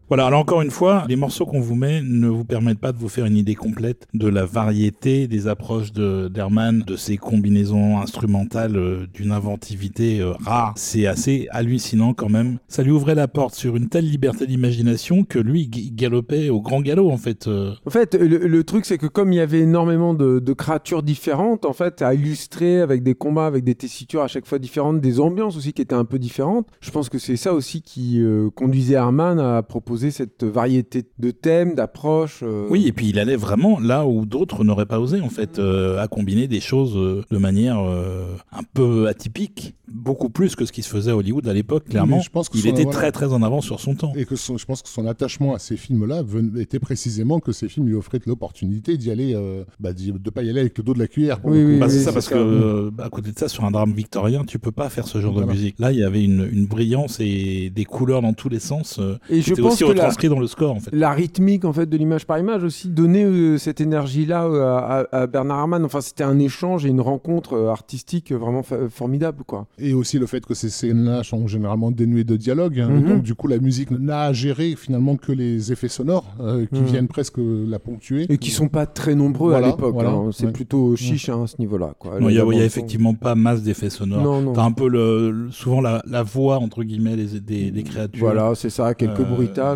Voilà, alors encore une fois, les morceaux qu'on vous met ne vous permettent pas de vous faire une idée complète de la variété des approches de d'Herman, de ses combinaisons instrumentales euh, d'une inventivité euh, rare. C'est assez hallucinant quand même. Ça lui ouvrait la porte sur une telle liberté d'imagination que lui galopait au grand galop en fait. Euh. En fait, le, truc c'est que comme il y avait énormément de, créatures différentes, en fait, à illustrer avec des combats, avec des tessitures à chaque fois différentes, des ambiances aussi qui étaient un peu différentes, je pense que c'est ça aussi qui conduisait Herman à proposer cette variété de thèmes, d'approches. Euh. Oui, et puis il allait vraiment là où d'autres n'auraient pas osé, en fait, euh, à combiner des choses euh, de manière un peu atypique. beaucoup plus que ce qui se faisait à Hollywood à l'époque, clairement. Mais je pense que il son- était voilà. très très en avance sur son temps. Et que son- je pense que son attachement à ces films-là était précisément que ces films lui offraient l'opportunité d'y aller, euh, bah, de pas y aller avec le dos de la cuillère. pour Oui, oui, Bah, c'est oui, ça, parce ça. que euh, à côté de ça, sur un drame victorien, tu peux pas faire ce genre Voilà. de musique. Là, il y avait une, une brillance et des couleurs dans tous les sens. euh, Et je pense aussi la, dans le score, en fait. la rythmique en fait de l'image par image aussi donnait euh, cette énergie là à, à- à Bernard Herrmann. Enfin, c'était un échange et une rencontre euh, artistique vraiment formidable quoi. Et aussi le fait que ces scènes-là sont généralement dénuées de dialogue. hein. Mhm. Donc, du coup, la musique n'a à gérer finalement que les effets sonores euh, qui Mhm. viennent presque la ponctuer. Et qui sont pas très nombreux Voilà, à l'époque. voilà, hein. C'est ouais. plutôt chiche hein, à ce niveau-là. quoi. Il y, a- y effectivement pas masse d'effets sonores. Non, non. T'as un peu le, le- souvent la, la voix entre guillemets des, des, des créatures. Voilà, c'est ça, quelques Euh,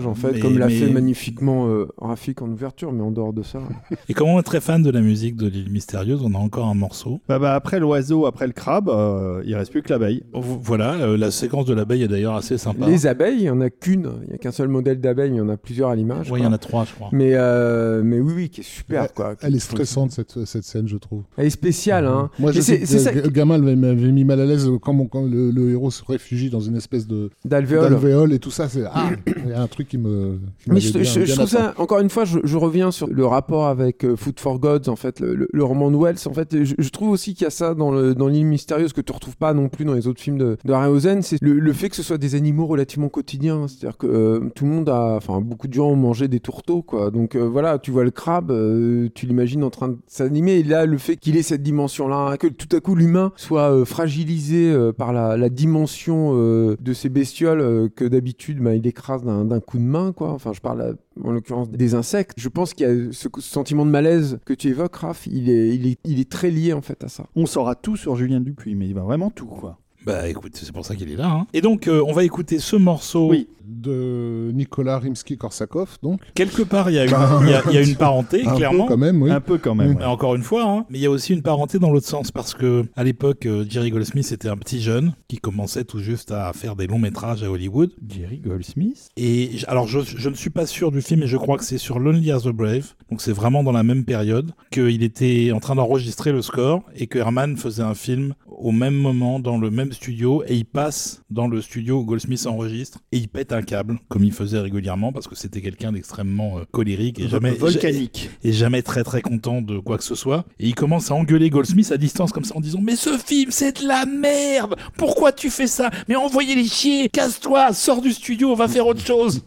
en fait, mais- comme l'a mais- fait magnifiquement euh, Rafik en ouverture, mais en dehors de ça. Et comme on est très fan de la musique de l'île mystérieuse, on a encore un morceau. Bah, bah, après l'oiseau, après le crabe, euh, il reste plus que l'abeille. Vo- Voilà, euh, la séquence de l'abeille est d'ailleurs assez sympa. Les abeilles, il y en a qu'une, il y a qu'un seul modèle d'abeille, il y en a plusieurs à l'image. Ouais, il y en a trois, je crois. Mais, euh, mais oui, oui, qui est super quoi. Elle est stressante cette, cette scène, je trouve. Elle est spéciale, hein. Moi, je sais c'est ça, le gamin m'avait- mis mal à l'aise quand, mon- quand le, le héros se réfugie dans une espèce de d'alvéole. d'alvéole et tout ça. C'est ah, il y a un truc qui me. qui Mais je, bien- je- je bien trouve ça, encore une fois, je, je reviens sur le rapport avec euh, Food for Gods, en fait, le, le- le roman de Wells. En fait, je, trouve aussi qu'il y a ça dans le- dans l'île mystérieuse que tu retrouves pas non plus dans les autres films de, de Harryhausen, c'est le, le fait que ce soit des animaux relativement quotidiens. C'est-à-dire que euh, tout le monde a, enfin, beaucoup de gens ont mangé des tourteaux, quoi. Donc euh, voilà, tu vois le crabe, euh, tu l'imagines en train de s'animer. Et là, le fait qu'il ait cette dimension-là, que tout à coup l'humain soit fragilisé par la, la dimension de ces bestioles que d'habitude bah, il écrase d'un coup main, quoi. Enfin, je parle euh, en l'occurrence des insectes. Je pense qu'il y a ce ce sentiment de malaise que tu évoques, Raph, il est, il est, il est très lié en fait à ça. On saura tout sur Julien Dupuis, mais il va vraiment tout, quoi. Bah écoute, c'est pour ça qu'il est là. hein. Et donc, euh, on va écouter ce morceau. Oui. De Nicolas Rimsky-Korsakov, donc. Quelque part, il y, a une- il y a- il y a une parenté, Un peu clairement. quand même, oui. Un peu quand même. Et encore une fois, hein, mais il y a aussi une parenté dans l'autre sens parce que à l'époque, euh, Jerry Goldsmith était un petit jeune qui commençait tout juste à faire des longs métrages à Hollywood. Jerry Goldsmith. Et alors, je, je ne suis pas sûr du film, mais je crois que c'est sur Lonely As the Brave. Donc, c'est vraiment dans la même période qu'il était en train d'enregistrer le score et que Herman faisait un film au même moment dans le même studio et il passe dans le studio où Goldsmith enregistre et il pète un câble comme il faisait régulièrement parce que c'était quelqu'un d'extrêmement euh, colérique et jamais Volcanique. et jamais très très content de quoi que ce soit. Et il commence à engueuler Goldsmith à distance comme ça en disant Mais ce film c'est de la merde! Pourquoi tu fais ça? Mais envoyez les chier! Casse-toi! Sors du studio, on va faire autre chose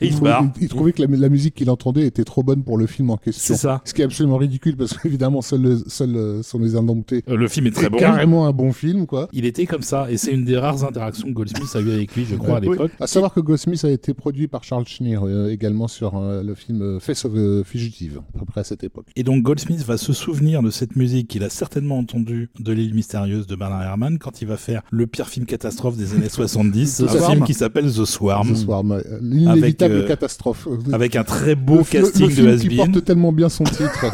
Et il se trouvait, barre. il- il trouvait que la, la musique qu'il entendait était trop bonne pour le film en question. C'est ça. Ce qui est absolument ridicule parce qu'évidemment, seuls le- seuls, euh, sont les indomptés. Euh, Le film est très C'est bon. carrément un bon film, quoi. Il était comme ça et c'est une des rares interactions que Goldsmith a eu avec lui, je crois, à Oui. l'époque. À savoir que Goldsmith a été produit par Charles Schneer euh, également sur euh, le film Face of a Fugitive, à peu près à cette époque. Et donc Goldsmith va se souvenir de cette musique qu'il a certainement entendue de l'île mystérieuse de Bernard Herrmann quand il va faire le pire film catastrophe des années 70, The un Swarm. film qui s'appelle The Swarm, soir, euh, Avec, euh, catastrophe. avec un très beau le, casting le, le film de qui has porte tellement bien son titre.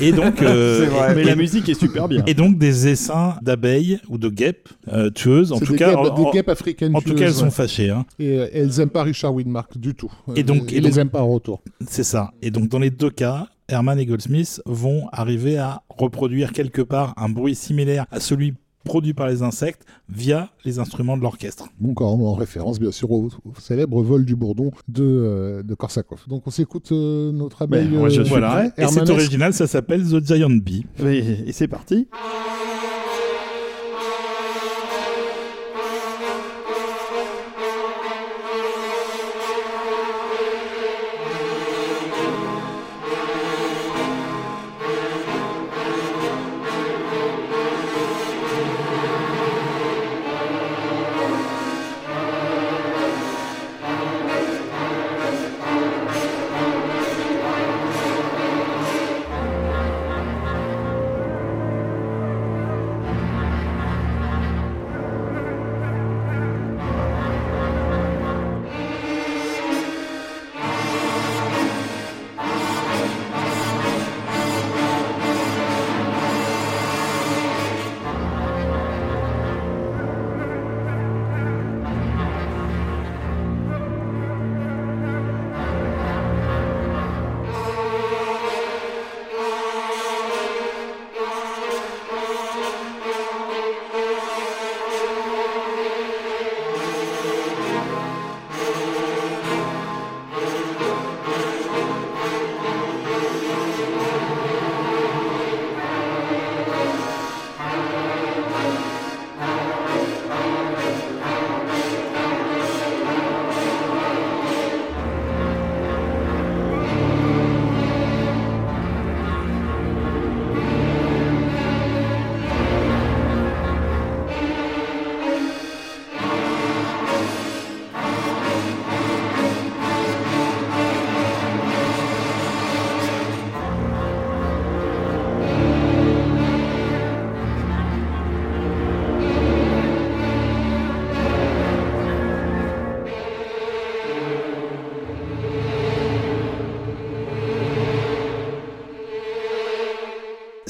Et donc, euh, vrai. et- Mais la musique est super bien. Et donc des essaims d'abeilles ou de guêpes euh, tueuses. En tout des cas, guêpes, en, des guêpes africaines. en tout cas, elles tueuses, sont ouais. fâchées. hein. Et euh, elles aiment pas Richard Widmark du tout. Et donc- Euh, et ils donc- les aiment pas en retour. C'est ça. Et donc dans les deux cas, Herman et Goldsmith vont arriver à reproduire quelque part un bruit similaire à celui produit par les insectes via les instruments de l'orchestre. Donc en, en référence bien sûr au, au célèbre vol du bourdon de, euh, de Korsakov. Donc on s'écoute euh, notre abeille. Ben, je euh, Voilà. Et c'est original, ça s'appelle The Giant Bee. Et, et c'est parti.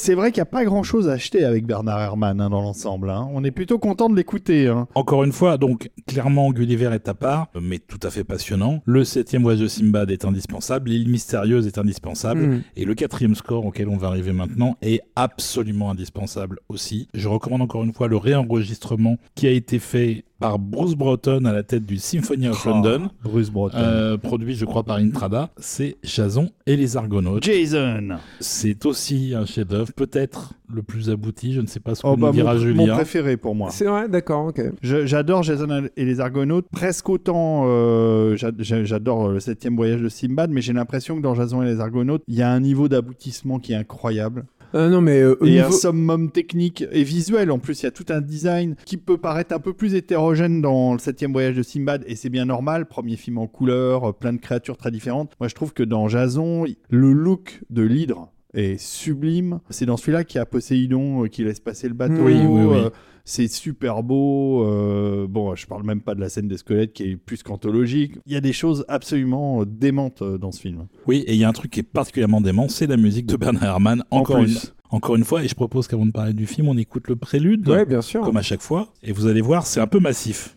C'est vrai qu'il n'y a pas grand chose à acheter avec Bernard Herrmann hein, dans l'ensemble. hein. On est plutôt content de l'écouter. hein. Encore une fois, donc clairement Gulliver est à part, mais tout à fait passionnant. Le septième voyage de Simbad est indispensable, l'île mystérieuse est indispensable, Mm. et le quatrième score auquel on va arriver maintenant est absolument indispensable aussi. Je recommande encore une fois le réenregistrement qui a été fait par Bruce Broughton à la tête du Symphony of London, Ah, Bruce Broughton. euh, produit je crois par Intrada. C'est Jason et les Argonautes. Jason. C'est aussi un chef-d'œuvre, peut-être le plus abouti. Je ne sais pas ce que Oh, bah, dira mon, mon Julien. préféré pour moi. C'est vrai, d'accord, ok. J'adore Jason et les Argonautes, presque autant euh, j'a- j'a- j'adore le septième voyage de Simbad, mais j'ai l'impression que dans Jason et les Argonautes, il y a un niveau d'aboutissement qui est incroyable. Euh, non, mais euh, au et niveau... un summum technique et visuel. En plus, il y a tout un design qui peut paraître un peu plus hétérogène dans le septième voyage de Simbad, et c'est bien normal. Premier film en couleur, euh, plein de créatures très différentes. Moi, je trouve que dans Jason, le look de l'hydre est sublime. C'est dans celui-là qu'il y a Poséidon euh, qui laisse passer le bateau. Oui, oui, oui. C'est super beau. euh, bon, je parle même pas de la scène des squelettes qui est plus qu'anthologique. Il y a des choses absolument euh, démentes euh, dans ce film. Oui, et il y a un truc qui est particulièrement dément, c'est la musique de Bernard Herrmann. Encore, en une, plus. encore une fois, et je propose qu'avant de parler du film, on écoute le prélude, Ouais, bien sûr. comme à chaque fois, et vous allez voir, c'est un peu massif.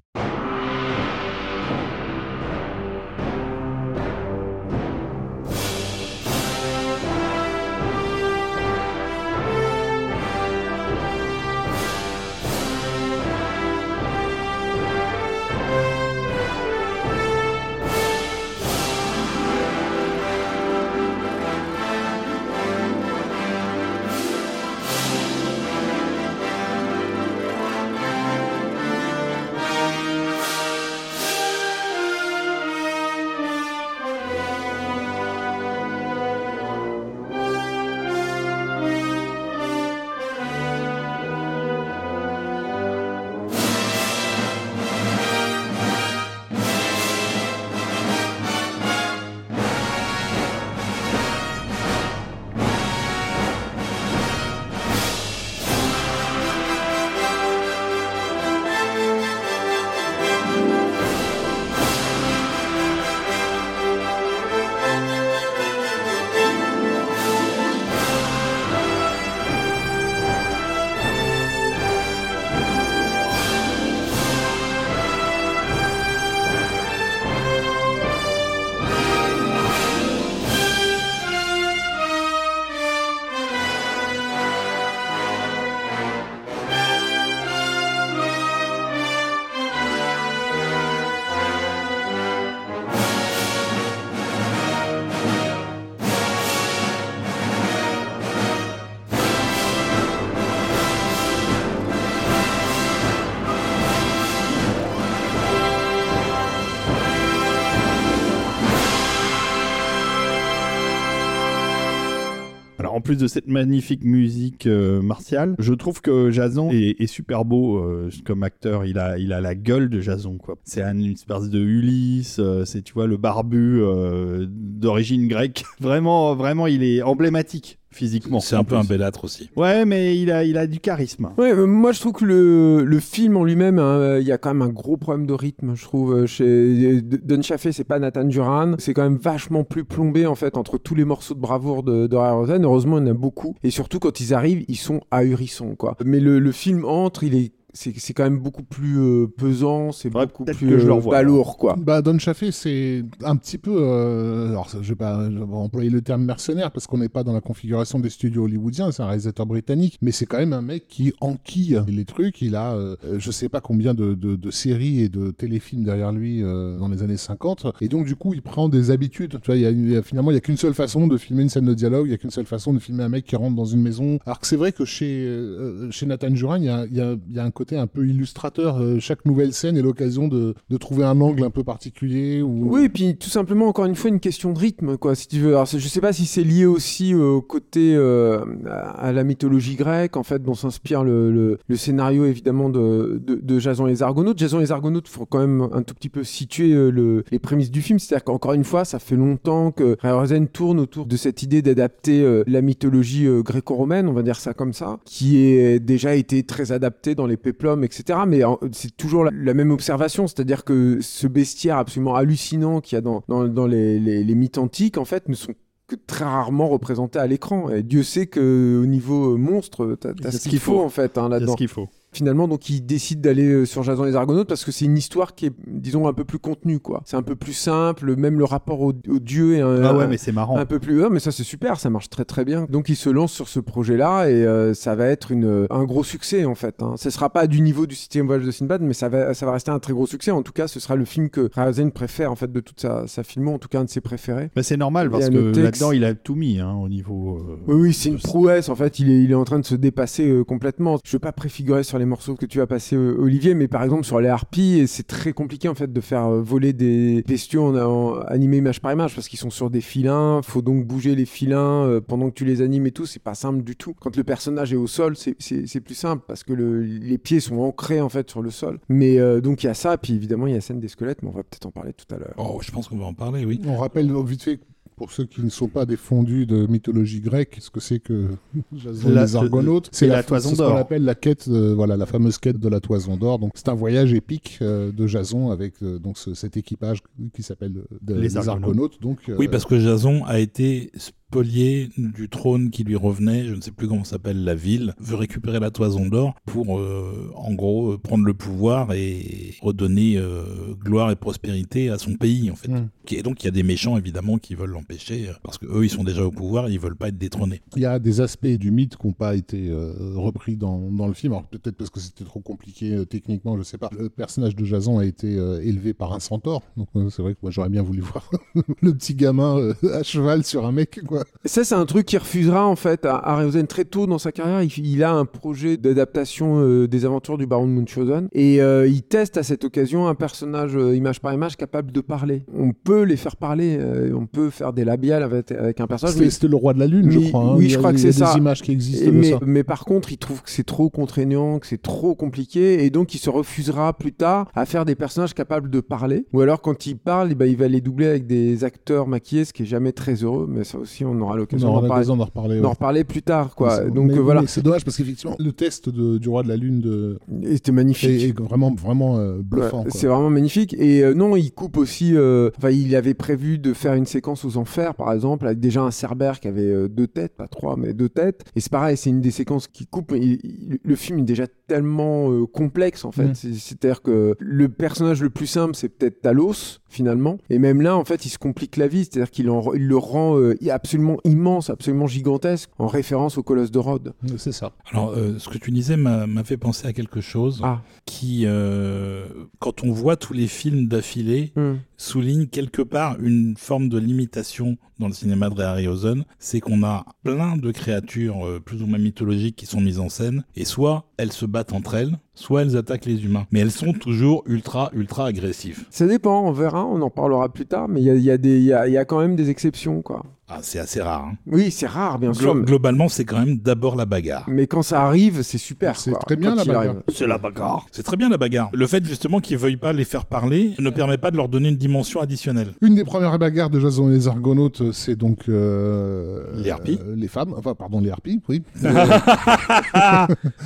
Plus de cette magnifique musique euh, martiale, je trouve que Jason est, super beau euh, comme acteur. Il a, il a la gueule de Jason quoi. C'est un- une espèce de Ulysse. euh, c'est tu vois le barbu euh, d'origine grecque. vraiment, vraiment, il est emblématique physiquement. c'est un peu un belâtre aussi. Ouais, mais il a, il a du charisme. Ouais, euh, moi je trouve que le, le film en lui-même, hein, euh, il y a quand même un gros problème de rythme, je trouve. euh, Chez Don Chaffee, c'est pas Nathan Duran, c'est quand même vachement plus plombé en fait entre tous les morceaux de bravoure de, de Ray Rosen. Heureusement, il y en a beaucoup, et surtout quand ils arrivent, ils sont ahurissants quoi. Mais le, le film entre, il est c'est c'est quand même beaucoup plus euh, pesant, c'est Faudrait beaucoup plus que je euh, balourd quoi. Bah, Don Chaffee, c'est un petit peu. euh, alors, je vais pas je vais pas employer le terme mercenaire parce qu'on n'est pas dans la configuration des studios hollywoodiens, c'est un réalisateur britannique, mais c'est quand même un mec qui enquille les trucs. Il a, euh, je sais pas combien de, de- de séries et de téléfilms derrière lui euh, dans les années 50, et donc du coup, il prend des habitudes. Tu vois, il y a, il y a- finalement, il y a qu'une seule façon de filmer une scène de dialogue, il y a qu'une seule façon de filmer un mec qui rentre dans une maison. Alors que c'est vrai que chez euh, chez Nathan Juran, il y a, il y, a, il y a un côté un peu illustrateur. Euh, chaque nouvelle scène est l'occasion de, trouver un angle un peu particulier. Ou... Oui, et puis tout simplement, encore une fois, une question de rythme, quoi, si tu veux. Alors, je sais pas si c'est lié aussi euh, au côté euh, à la mythologie grecque, en fait, dont s'inspire le, le- scénario, évidemment, de, de, Jason et les Argonautes. Jason et les Argonautes, faut quand même un tout petit peu situer le- les prémices du film. C'est-à-dire qu'encore une fois, ça fait longtemps que Ray Rosen tourne autour de cette idée d'adapter la mythologie gréco-romaine, on va dire ça comme ça, qui est déjà été très adaptée dans les etc. Mais c'est toujours la, la même observation, c'est-à-dire que ce bestiaire absolument hallucinant qu'il y a dans, dans, dans les, les, les mythes antiques, en fait, ne sont que très rarement représenté à l'écran. Et Dieu sait que au niveau monstre, t'as as ce qu'il faut faut. en fait hein, là-dedans. ce qu'il faut. Finalement, donc il décide d'aller euh, sur Jason et les Argonautes parce que c'est une histoire qui est, disons, un peu plus contenue, quoi. C'est un peu plus simple, même le rapport au, au dieu est un, Ah ouais, un- mais c'est marrant. un peu plus. Ah, mais ça c'est super, ça marche très très bien. Donc il se lance sur ce projet-là et euh, ça va être une, un gros succès en fait. Hein. Ce sera pas du niveau du septième voyage de Sinbad, mais ça va, ça va rester un très gros succès. En tout cas, ce sera le film que Razen préfère en fait de toute sa, sa filmo, en tout cas un de ses préférés. Bah, c'est normal parce que là-dedans, il a tout mis hein, au niveau. euh, Oui, oui, c'est une prouesse. En fait, il est, il est en train de se dépasser euh, complètement. Je veux pas préfigurer sur les morceaux que tu as passés, euh, Olivier, mais par exemple sur les harpies, c'est très compliqué en fait de faire euh, voler des bestiaux en, en animé image par image parce qu'ils sont sur des filins. Faut donc bouger les filins euh, pendant que tu les animes et tout. C'est pas simple du tout. Quand le personnage est au sol, c'est- plus simple parce que le- les pieds sont ancrés en fait sur le sol. Mais euh, donc il y a ça, puis évidemment il y a la scène des squelettes, mais on va peut-être en parler tout à l'heure. Oh, je pense qu'on va en parler, oui. On rappelle vite fait, pour ceux qui ne sont pas des fondus de mythologie grecque, ce que c'est que Jason La- les Argonautes. et la toison c'est ce d'or. qu'on appelle la quête, euh, voilà, la fameuse quête de la toison d'or. Donc c'est un voyage épique euh, de Jason avec euh, donc ce- cet équipage qui s'appelle euh, Les les, Argonautes. Argonautes. Donc euh, Oui, parce que Jason a été spolié du trône qui lui revenait, je ne sais plus comment s'appelle la ville, veut récupérer la toison d'or pour, euh, en gros, euh, prendre le pouvoir et redonner euh, gloire et prospérité à son pays, en fait. Mm. Et donc, il y a des méchants, évidemment, qui veulent l'empêcher, parce que eux, ils sont déjà au pouvoir, ils veulent pas être détrônés. Il y a des aspects du mythe qui n'ont pas été euh, repris dans, dans le film. Alors peut-être parce que c'était trop compliqué techniquement, je sais pas. Le personnage de Jason a été élevé par un centaure. Donc c'est vrai que moi j'aurais bien voulu voir le petit gamin à cheval sur un mec. Quoi. Ça, c'est un truc qu'il refusera en fait à Harryhausen très tôt dans sa carrière. Il, il a un projet d'adaptation euh, des aventures du baron de Munchausen et euh, il teste à cette occasion un personnage euh, image par image capable de parler. On peut les faire parler, on peut faire des labiales avec, avec un personnage. C'était le roi de la lune, je crois. hein. oui, je crois que c'est ça. des images qui existent Et de mais, ça. mais par contre, il trouve que c'est trop contraignant, que c'est trop compliqué, et donc il se refusera plus tard à faire des personnages capables de parler. Ou alors, quand il parle, eh ben, il va les doubler avec des acteurs maquillés, ce qui est jamais très heureux, mais ça aussi, on aura On l'occasion d'en parler, reparler. ouais. reparler plus tard. Quoi. Mais Donc mais- euh, voilà, C'est dommage parce qu'effectivement, le test de- du roi de la lune de... Et c'était magnifique. est vraiment, vraiment euh, bluffant. Ouais, c'est vraiment magnifique. Et euh, non, il coupe aussi. euh, Enfin, il avait prévu de faire une séquence aux enfers, par exemple, avec déjà un cerbère qui avait deux têtes, pas trois, mais deux têtes. Et c'est pareil, c'est une des séquences qui coupe. Il- il- le film est déjà tellement complexe, en fait. Mm. C'est- C'est-à-dire que le personnage le plus simple, c'est peut-être Talos, finalement. Et même là, en fait, il se complique la vie. C'est-à-dire qu'il le rend euh, absolument immense, absolument gigantesque, en référence au colosse de Rhodes. C'est ça. Alors, euh, ce que tu disais m'a fait penser à quelque chose Ah. qui, euh, quand on voit tous les films d'affilée, Mm. souligne quelque part une forme de limitation dans le cinéma de Ray Harryhausen, c'est qu'on a plein de créatures euh, plus ou moins mythologiques qui sont mises en scène, et soit elles se battent entre elles, soit elles attaquent les humains. Mais elles sont toujours ultra, ultra agressives. Ça dépend, on verra, on en parlera plus tard, mais il y a, il y a des- il y a- il y a quand même des exceptions, quoi. Ah, c'est assez rare. hein. Oui, c'est rare, bien Glo- sûr. mais- globalement, c'est quand même d'abord la bagarre. Mais quand ça arrive, c'est super. C'est très bien, quand la bagarre. C'est la bagarre. C'est très bien la bagarre. Le fait justement qu'ils veuillent pas les faire parler ne permet pas de leur donner une dimension additionnelle. Une des premières bagarres de Jason et les Argonautes, euh, c'est donc euh, Les harpies. euh, les femmes, enfin pardon les harpies, oui.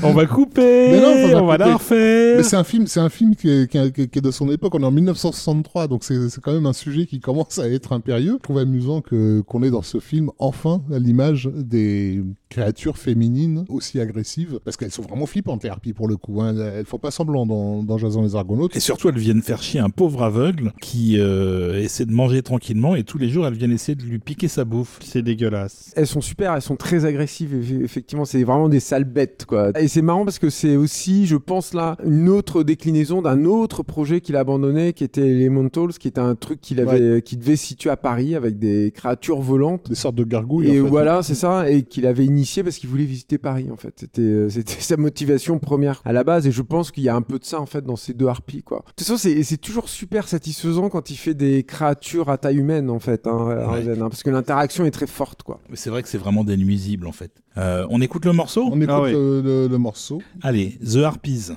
on va couper, Mais non, on va la refaire. Mais c'est un film, c'est un film qui est, qui est- qui est- qui est de son époque. On est en 1963, donc c'est quand même un sujet qui commence à être impérieux. Je trouve amusant que qu'on ait dans ce film enfin à l'image des créatures féminines aussi agressives, parce qu'elles sont vraiment flippantes les harpies pour le coup. Hein. Elles font pas semblant dans, dans Jason les Argonautes. Et surtout, elles viennent faire chier un pauvre aveugle qui euh, essaie de manger tranquillement et tous les jours, elles viennent essayer de lui piquer sa bouffe. C'est dégueulasse. Elles sont super, elles sont très agressives. eff- Effectivement, c'est vraiment des sales bêtes, quoi. Et c'est marrant parce que c'est aussi, je pense là, une autre déclinaison d'un autre projet qu'il a abandonné, qui était Elementals, qui était un truc qu'il avait, qui devait situer à Paris avec des créatures volantes. Des sortes de gargouilles. Et en fait. voilà, c'est ça, et qu'il avait initié parce qu'il voulait visiter Paris, en fait. C'était, euh, c'était sa motivation première à la base, et je pense qu'il y a un peu de ça, en fait, dans ces deux harpies, quoi. De toute façon, c'est, c'est toujours super satisfaisant quand il fait des créatures à taille humaine, en fait, hein, Hein, parce que l'interaction est très forte, quoi. C'est vrai que c'est vraiment des nuisibles en fait. Euh, on écoute le morceau? On écoute Ah ouais. le, le- le morceau. Allez, The Harpies.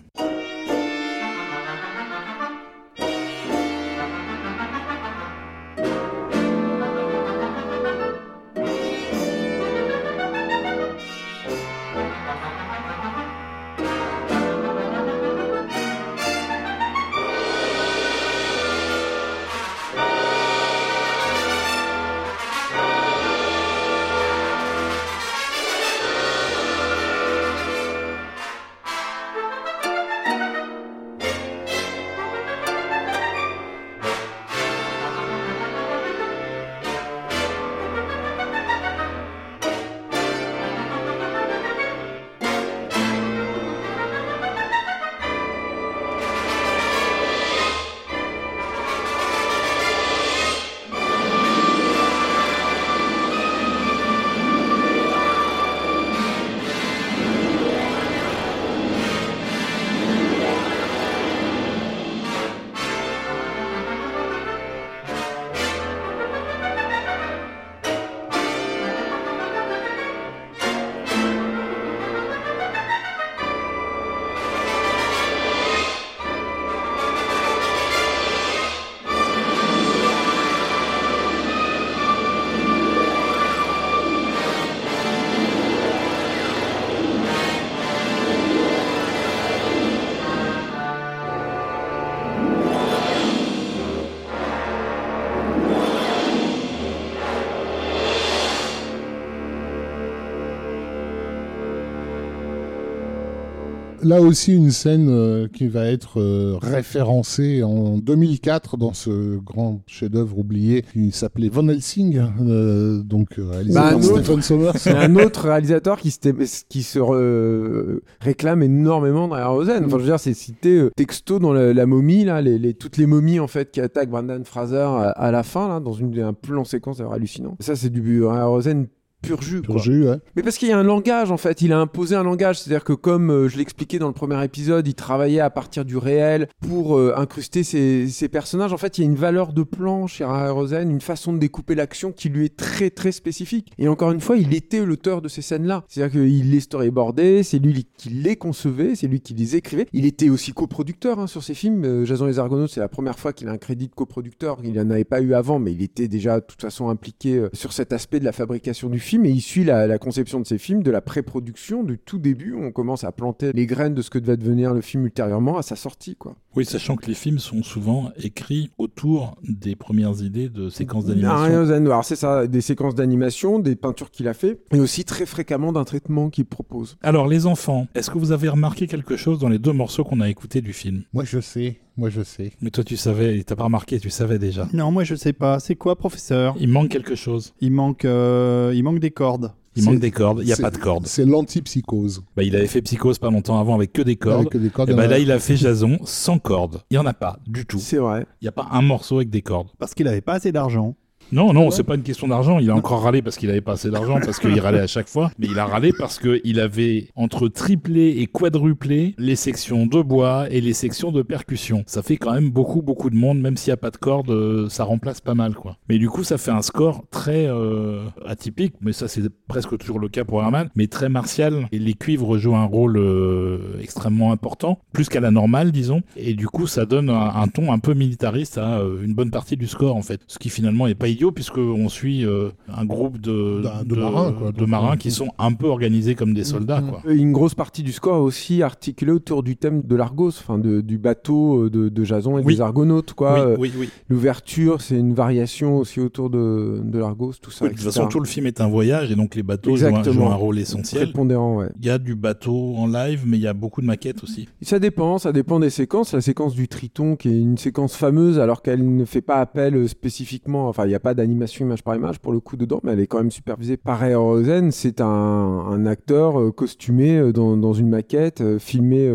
Là aussi, une scène euh, qui va être euh, référencée en 2004 dans ce grand chef-d'œuvre oublié qui s'appelait Van Helsing, euh, donc réalisé Bah, par. Stephen Sommers. C'est un autre réalisateur qui, se re- réclame énormément derrière Rosen. Enfin, je veux dire, c'est cité texto dans la, la momie, là, les, les- toutes les momies en fait qui attaquent Brandon Fraser à, à la fin, là, dans une, un plan séquence d'ailleurs hallucinant. Ça, c'est du Rosen pur jus. Pur quoi. jus, ouais. Mais parce qu'il y a un langage en fait, il a imposé un langage, c'est-à-dire que comme euh, je l'expliquais dans le premier épisode, il travaillait à partir du réel pour euh, incruster ses, ses personnages. En fait, il y a une valeur de plan chez Rosen, une façon de découper l'action qui lui est très très spécifique. Et encore une fois, il était l'auteur de ces scènes-là. C'est-à-dire qu'il les storyboardait, c'est lui qui les concevait, c'est lui qui les écrivait. Il était aussi coproducteur hein, sur ces films. Euh, Jason Les Argonautes, c'est la première fois qu'il a un crédit de coproducteur. Il n'en avait pas eu avant, mais il était déjà de toute façon impliqué euh, sur cet aspect de la fabrication du film et il suit la, la conception de ces films, de la pré-production, du tout début. où On commence à planter les graines de ce que va devenir le film ultérieurement à sa sortie, quoi. Oui, sachant que les films sont souvent écrits autour des premières idées de séquences d'animation. C'est ça, des séquences d'animation, des peintures qu'il a fait, et aussi très fréquemment d'un traitement qu'il propose. Alors, les enfants, est-ce que vous avez remarqué quelque chose dans les deux morceaux qu'on a écoutés du film? Moi, je sais. Moi, je sais. Mais toi, tu savais, t'as pas remarqué, tu savais déjà. Non, moi je sais pas. C'est quoi, professeur? Il manque quelque chose. Il manque, euh, il manque des cordes. Il manque des cordes. Il n'y a pas de cordes. C'est l'antipsychose. Bah, il avait fait Psychose pas longtemps avant avec que des cordes. Avec des cordes, Et bah a- là, il a fait Jason sans cordes. Il y en a pas du tout. C'est vrai. Il n'y a pas un morceau avec des cordes. Parce qu'il avait pas assez d'argent. Non, non, c'est pas une question d'argent. Il a encore râlé parce qu'il avait pas assez d'argent, parce qu'il râlait à chaque fois. Mais il a râlé parce qu'il avait entre triplé et quadruplé les sections de bois et les sections de percussion. Ça fait quand même beaucoup, beaucoup de monde. Même s'il n'y a pas de cordes, euh, ça remplace pas mal, quoi. Mais du coup, ça fait un score très euh, atypique. Mais ça, c'est presque toujours le cas pour Herman. Mais très martial. Et les cuivres jouent un rôle euh, extrêmement important, plus qu'à la normale, disons. Et du coup, ça donne un, un ton un peu militariste à euh, une bonne partie du score, en fait. Ce qui finalement est pas idiot, puisqu'on suit euh, un groupe de, marins, quoi. de Donc, marins euh, qui sont un peu organisés comme des soldats, Mm, mm. quoi. Une grosse partie du score est aussi articulée autour du thème de l'Argos, enfin de- du bateau euh, de, de Jason et Oui. des Argonautes, quoi. oui, oui, oui. L'ouverture, c'est une variation aussi autour de, de l'Argos, tout ça. Oui, de toute façon, tout le film est un voyage et donc les bateaux jouent un, Exactement. jouent un rôle essentiel. Prépondérant, ouais. Il y a du bateau en live, mais il y a beaucoup de maquettes aussi. Ça dépend, ça dépend des séquences. La séquence du Triton, qui est une séquence fameuse, alors qu'elle ne fait pas appel spécifiquement, enfin, il n'y a pas d'animation image par image pour le coup dedans, mais elle est quand même supervisée par Rosen. C'est un, un acteur euh, costumé euh, dans, dans une maquette, euh, filmé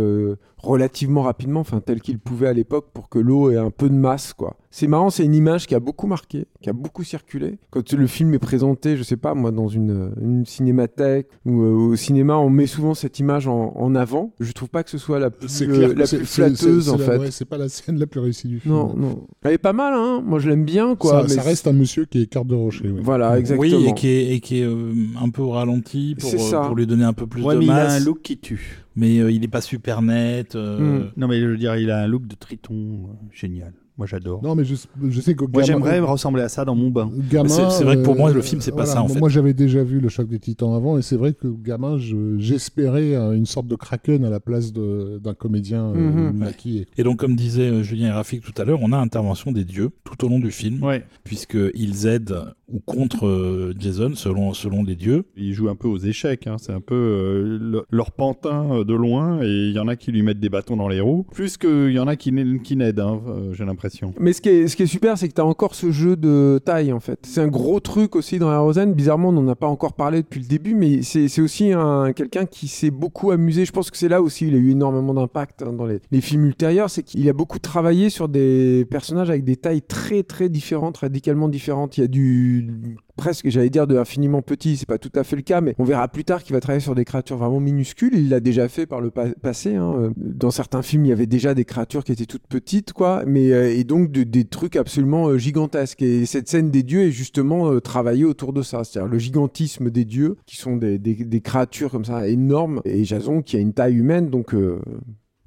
relativement rapidement, enfin, tel qu'il pouvait à l'époque pour que l'eau ait un peu de masse, quoi. C'est marrant, c'est une image qui a beaucoup marqué, qui a beaucoup circulé. Quand le film est présenté, je sais pas, moi, dans une, une cinémathèque ou euh, au cinéma, on met souvent cette image en, en avant. Je trouve pas que ce soit la plus, euh, flatteuse, c'est- en fait. ouais, c'est pas la scène la plus réussie du film. Non, non. Elle est pas mal, hein. Moi, je l'aime bien, quoi. ça, mais ça c'est- reste un monsieur qui est carte de rocher. oui. Voilà, exactement. Oui, et qui est, et qui est euh, un peu au ralenti pour, euh, lui donner un peu plus Ouais, de mais il a masse. un look qui tue. Mais euh, il est pas super net. euh, Hmm. Non, mais je veux dire, il a un look de triton euh, génial. Moi, j'adore. Non, mais je, je sais que Moi, j'aimerais ressembler à ça dans mon bain. gamin, C'est- vrai que pour moi, le film, c'est pas voilà, ça, en moi, fait. Moi, j'avais déjà vu le choc des Titans avant, et c'est vrai que gamin, je- j'espérais euh, une sorte de kraken à la place d'un comédien euh, Mhm. maquillé. Et donc, comme disait euh, Julien et Rafik tout à l'heure, on a intervention des dieux tout au long du film, Ouais. puisqu'ils aident ou contre Jason selon, selon les dieux. Ils jouent un peu aux échecs. hein. C'est un peu euh, le- leur pantin de loin. Et il y en a qui lui mettent des bâtons dans les roues. Plus qu'il y en a qui, qui n'aident, hein, j'ai l'impression. Mais ce qui est, super, c'est que tu as encore ce jeu de taille, en fait. C'est un gros truc aussi dans Rosen. Bizarrement, on n'en a pas encore parlé depuis le début, mais c'est aussi un, quelqu'un qui s'est beaucoup amusé. Je pense que c'est là aussi il a eu énormément d'impact hein, dans les films ultérieurs. C'est qu'il a beaucoup travaillé sur des personnages avec des tailles très, très différentes, radicalement différentes. Il y a du presque, j'allais dire, de infiniment petit, c'est pas tout à fait le cas, mais on verra plus tard qu'il va travailler sur des créatures vraiment minuscules. Il l'a déjà fait par le pa- passé. hein. Euh, Dans certains films, il y avait déjà des créatures qui étaient toutes petites, quoi, mais euh, et donc de- des trucs absolument euh, gigantesques. Et cette scène des dieux est justement travaillée autour de ça, c'est-à-dire le gigantisme des dieux, qui sont des créatures comme ça énormes, et Jason qui a une taille humaine, donc.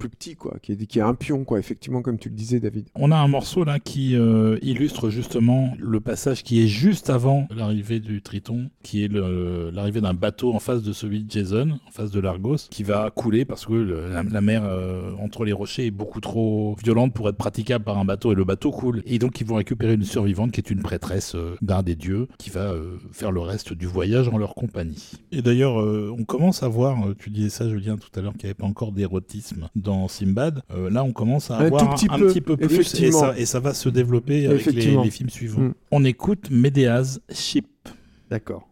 Plus petit, quoi, qui est, qui est un pion, quoi, effectivement, comme tu le disais, David. On a un morceau là qui euh, illustre justement le passage qui est juste avant l'arrivée du Triton, qui est le- l'arrivée d'un bateau en face de celui de Jason, en face de l'Argos, qui va couler parce que le- la, la mer euh, entre les rochers est beaucoup trop violente pour être praticable par un bateau et le bateau coule. Et donc ils vont récupérer une survivante qui est une prêtresse euh, d'un des dieux qui va euh, faire le reste du voyage en leur compagnie. Et d'ailleurs, euh, on commence à voir, tu disais ça Julien tout à l'heure, qu'il n'y avait pas encore d'érotisme dans Simbad. Euh, là, on commence à Un avoir petit un peu, petit peu plus et ça, et ça va se développer avec les, les films suivants. Mm. On écoute Médéas Ship. D'accord.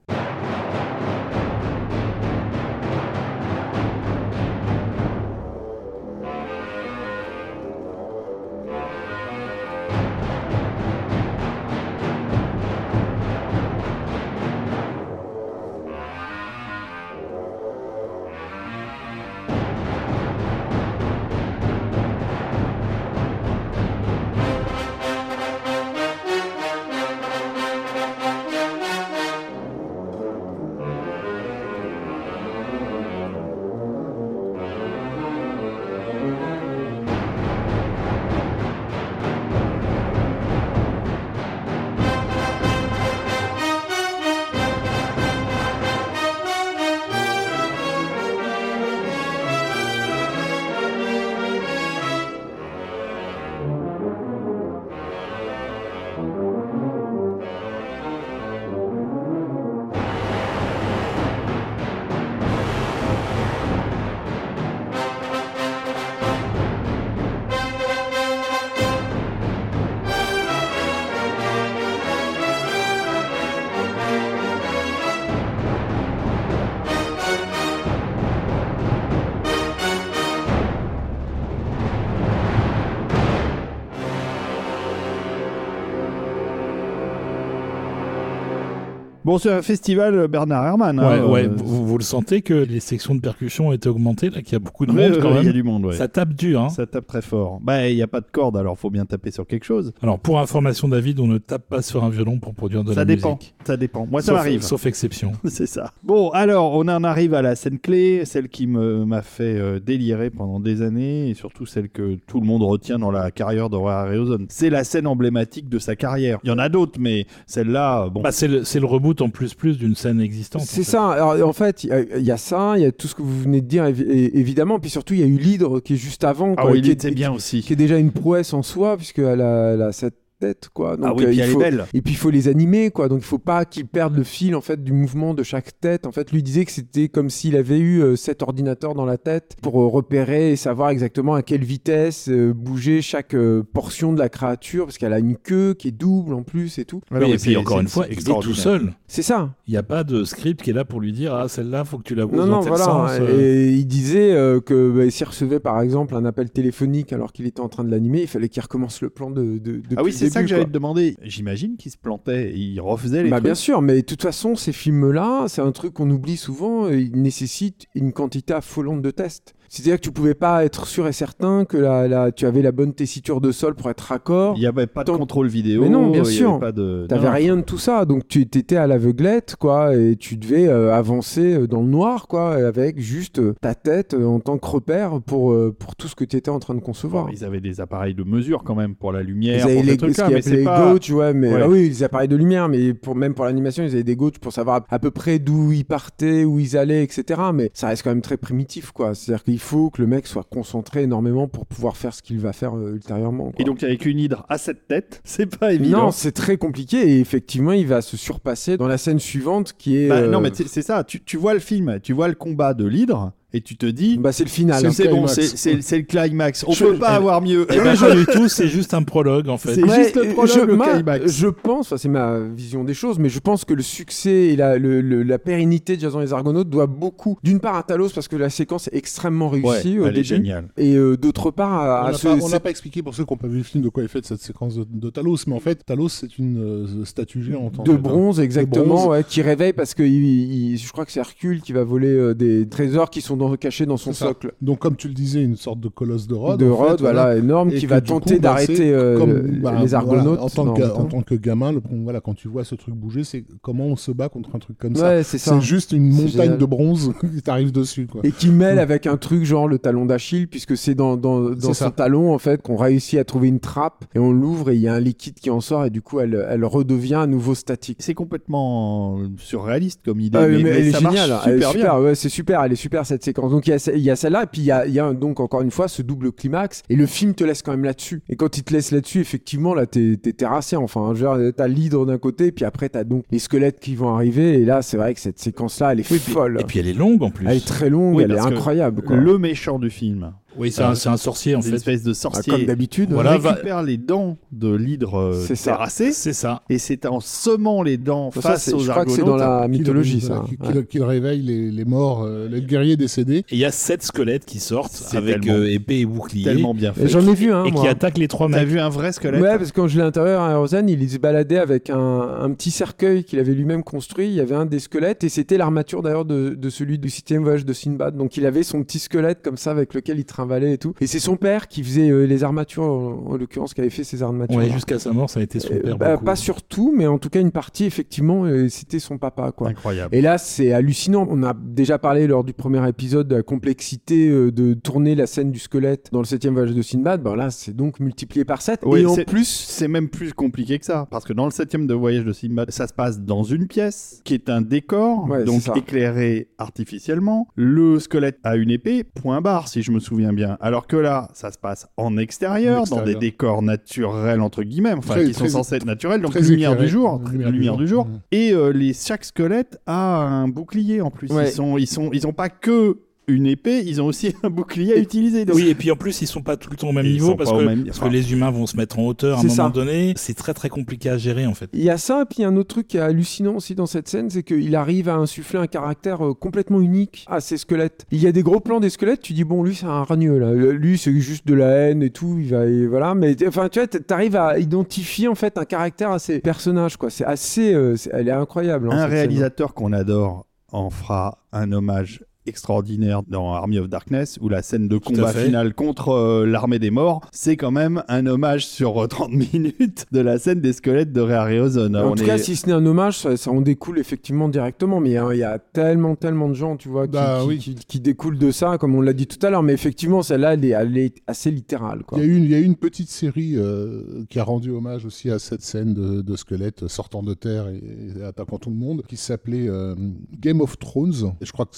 Bon, c'est un festival Bernard Herrmann. Ouais, hein, ouais, euh, vous, le sentez que les sections de percussion ont été augmentées, là, qu'il y a beaucoup de ouais, monde ouais, quand ouais, même. Il y a du monde, ouais. Ça tape dur, hein. Ça tape très fort. Bah, il n'y a pas de corde, alors faut bien taper sur quelque chose. Alors, pour information, David, on ne tape pas sur un violon pour produire de ça la dépend. musique. Ça dépend. Moi, ça Sauf- m'arrive. Sauf exception. C'est ça. Bon, alors, on en arrive à la scène clé, celle qui me- m'a fait euh, délirer pendant des années, et surtout celle que tout le monde retient dans la carrière d'Aurore Harryhausen. C'est la scène emblématique de sa carrière. Il y en a d'autres, mais celle-là, bon. Bah, c'est le, c'est le reboot en plus plus d'une scène existante. C'est en fait. ça. Alors, en fait, il y a- ça, il y a tout ce que vous venez de dire, évidemment. Puis surtout, il y a eu l'hydre qui est juste avant. ah oui, qui il est- était bien aussi. Qui est déjà une prouesse en soi, puisqu'elle a, elle a cette tête, quoi. Donc, ah oui, euh, puis il faut- belle. Et puis il faut les animer, quoi. Donc il faut pas qu'ils perdent le fil en fait du mouvement de chaque tête. En fait, lui disait que c'était comme s'il avait eu euh, sept ordinateurs dans la tête pour euh, repérer et savoir exactement à quelle vitesse euh, bouger chaque euh, portion de la créature, parce qu'elle a une queue qui est double en plus et tout. Oui, et puis c'est- encore c'est- une fois, c'est il est tout seul. C'est ça. Il n'y a pas de script qui est là pour lui dire Ah, celle-là, faut que tu la bouges Non, dans non, tel voilà. sens. euh. Et il disait euh, que bah, s'il recevait par exemple un appel téléphonique alors qu'il était en train de l'animer, il fallait qu'il recommence le plan de. de depuis Ah oui, le c'est ça début, que j'allais te demander. J'imagine qu'il se plantait, il refaisait les Bah, trucs. bien sûr, mais de toute façon, ces films-là, c'est un truc qu'on oublie souvent, euh, ils nécessitent une quantité affolante de tests. C'est-à-dire que tu pouvais pas être sûr et certain que la, la- tu avais la bonne tessiture de sol pour être raccord. Il n'y avait pas de Tant- contrôle vidéo. Mais non, bien sûr. De... Non, non. rien de tout ça, donc tu étais à l'aveuglette, quoi, et tu devais euh, avancer euh, dans le noir, quoi, avec juste euh, ta tête euh, en tant que repère pour, pour tout ce que tu étais en train de concevoir. Ils avaient des appareils de mesure quand même pour la Ils lumière, avaient pour les, ces trucs-là, ce qu'ils appelaient pas... gauges, ouais, mais Ouais. ah oui, les appareils de lumière, mais pour, même pour l'animation, ils avaient des gauges pour savoir à peu près d'où ils partaient, où ils allaient, etc. Mais ça reste quand même très primitif, quoi. C'est-à-dire qu'il faut que le mec soit concentré énormément pour pouvoir faire ce qu'il va faire euh, ultérieurement. quoi. Et donc avec une hydre à cette tête, c'est pas évident. Non, c'est très compliqué et effectivement, il va se surpasser dans la scène suivante qui est. Bah, euh, Non, mais c'est c'est ça. Tu, tu vois le film, tu vois le combat de l'hydre, et tu te dis, bah, c'est le final. c'est bon, climax. c'est- le climax. On Je- peut pas eh- avoir mieux. Eh ben, pas du tout, c'est juste un prologue en fait. C'est juste le prologue, je, le climax. je pense, enfin, c'est ma vision des choses, mais je pense que le succès et la, le- le- la pérennité de Jason et les Argonautes doit beaucoup, d'une part à Talos parce que la séquence est extrêmement Ouais, réussie au elle est géniale. et euh, d'autre part à, On à ce- pas, on n'a pas expliqué pour ceux qui n'ont pas vu le film de quoi est faite cette séquence de, de Talos, mais en fait, Talos, c'est une euh, statue géante. en de fait, hein. bronze exactement, bronze. ouais, qui réveille parce que il- il- je crois que c'est Hercule qui va voler euh, des trésors qui sont dans, cachés dans son socle. Donc, comme tu le disais, une sorte de colosse de Rhodes. de Rhodes, voilà, énorme, qui va tenter bah, d'arrêter euh, bah, les voilà, Argonautes. en, tant que, le en temps. tant que gamin, le, voilà, quand tu vois ce truc bouger, c'est comment on se bat contre un truc comme ça. Ouais, c'est ça. C'est juste une montagne génial. de bronze qui t'arrive dessus. Quoi. Et qui mêle avec un truc genre le talon d'Achille, puisque c'est dans, dans, dans son ça. talon en fait qu'on réussit à trouver une trappe et on l'ouvre et il y a un liquide qui en sort et du coup elle, elle redevient à nouveau statique. C'est complètement surréaliste comme idée, Ah, mais, mais mais elle est ça marche géniale, elle est super bien. super, ouais, c'est super, elle est super cette séquence. Donc il y a, y celle-là, et puis il y a, il y a donc encore une fois ce double climax, et le film te laisse quand même là-dessus. Et quand il te laisse là-dessus, effectivement, là t'es t'es terrassé, enfin, dire, t'as l'hydre d'un côté, puis après t'as donc les squelettes qui vont arriver, et là c'est vrai que cette séquence-là, elle est Oui, folle. Et puis elle est longue en plus. elle est très longue, Oui, elle est incroyable. Quoi. Le méchant du film, Oui, c'est un, c'est un sorcier en c'est une fait. espèce de Ah, sorcier, comme d'habitude. Voilà. récupère les dents de l'hydre euh, C'est ça. terrassé, C'est ça. et c'est en semant les dents Ça, face aux je crois que c'est dans la mythologie, ça. Qu'il Ouais. qu'il- qu'il réveille les, les morts, euh, les guerriers décédés. Et il y a sept squelettes qui sortent C'est avec tellement- euh, épée et bouclier. Tellement bien Et fait. J'en ai vu un, et moi. qui attaquent les trois T'as mecs. vu un vrai squelette Ouais, parce que quand je l'ai à l'intérieur à Rosanne, il se baladait avec un, un petit cercueil qu'il avait lui-même construit. Il y avait un des squelettes et c'était l'armature d'ailleurs de, de celui du septième voyage de Sinbad. Donc il avait son petit squelette comme ça avec lequel il trimbalait et tout. Et c'est son père qui faisait euh, les armatures, en, en l'occurrence, qui avait fait ces armatures. Ouais, jusqu'à sa mort, ça a été son Euh, père. bah, pas sur tout, mais en tout cas une partie effectivement, euh, c'était son papa quoi. Incroyable. Et là, c'est hallucinant. On a déjà parlé lors du premier épisode de la complexité euh, de tourner la scène du squelette dans le septième voyage de Sinbad. Ben là, c'est donc multiplié par 7. Ouais, et en plus, C'est même plus compliqué que ça, parce que dans le septième de voyage de Sinbad, ça se passe dans une pièce qui est un décor, Ouais, donc éclairé artificiellement. Le squelette a une épée, point barre, si je me souviens bien. Alors que là, ça se passe en extérieur, En dans des décors naturels entre guillemets, enfin Très- qui sont censés être naturels, donc lumière éclairé. du jour, Lumière lumière, du du jour. Mhm. Et euh, les chaque squelette a un bouclier en plus. Ouais. Ils sont, ils sont, ils ont pas que une épée, ils ont aussi un bouclier à utiliser. Donc- Oui, et puis en plus, ils sont pas tout le temps au même Ils niveau parce, que, même- parce enfin- que les humains vont se mettre en hauteur à un moment ça. donné. C'est très très compliqué à gérer en fait. Il y a ça, et puis il y a un autre truc qui est hallucinant aussi dans cette scène, c'est qu'il arrive à insuffler un caractère euh, complètement unique à ces squelettes. Il y a des gros plans des squelettes, tu dis bon lui c'est un ragneux là, Euh, lui c'est juste de la haine et tout, il va et voilà, mais enfin tu vois, t'arrives à identifier en fait un caractère à ces personnages quoi. C'est assez, euh, elle est incroyable. hein, un cette scène. réalisateur qu'on adore en fera un hommage extraordinaire dans Army of Darkness où la scène de Tout combat finale contre euh, l'armée des morts c'est quand même un hommage sur euh, 30 minutes de la scène des squelettes de Ray Harryhausen En On tout est- cas, si ce n'est un hommage, ça, ça en découle effectivement directement. Mais hein, il y a tellement, tellement de gens, tu vois, qui, Bah, qui- oui. qui- qui découlent de ça, comme on l'a dit tout à l'heure. Mais effectivement, celle-là, elle est, elle est assez littérale. Quoi. Il y, a eu une, il y a une petite série euh, qui a rendu hommage aussi à cette scène de, de squelettes sortant de terre et, et attaquant tout le monde, qui s'appelait euh, Game of Thrones. Et je crois que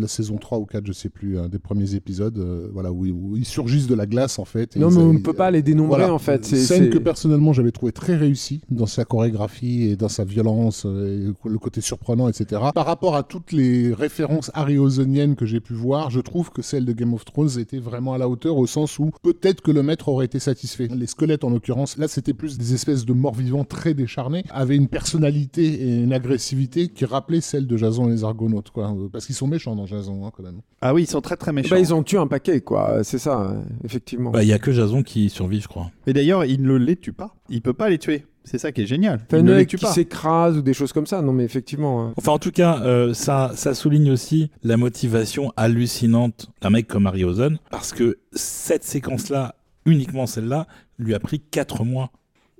la saison 3 ou 4, je sais plus, un des premiers épisodes, euh, voilà, où, où ils surgissent de la glace en fait. Non, mais on ne peut pas les dénombrer Voilà. en fait. C'est- Scène que personnellement j'avais trouvé très réussie dans sa chorégraphie et dans sa violence, euh, et le côté surprenant, etc. Par rapport à toutes les références harryhauseniennes que j'ai pu voir, je trouve que celle de Game of Thrones était vraiment à la hauteur au sens où peut-être que le maître aurait été satisfait. Les squelettes en l'occurrence, là c'était plus des espèces de morts vivants très décharnés, avaient une personnalité et une agressivité qui rappelait celle de Jason et les Argonautes, quoi. Parce qu'ils sont méchants dans Jason, hein, quand même. ah oui ils sont très très méchants Bah, ils ont tué un paquet, quoi. C'est ça, euh, effectivement. Bah, il y a que Jason qui survit, je crois. et d'ailleurs il ne les tue pas il peut pas les tuer c'est ça qui est génial Enfin, il ne les tue qui pas s'écrase ou des choses comme ça. Non, mais effectivement. hein. Enfin, en tout cas, euh, ça, ça souligne aussi la motivation hallucinante d'un mec comme Harryhausen, parce que cette séquence-là, uniquement celle-là, lui a pris 4 mois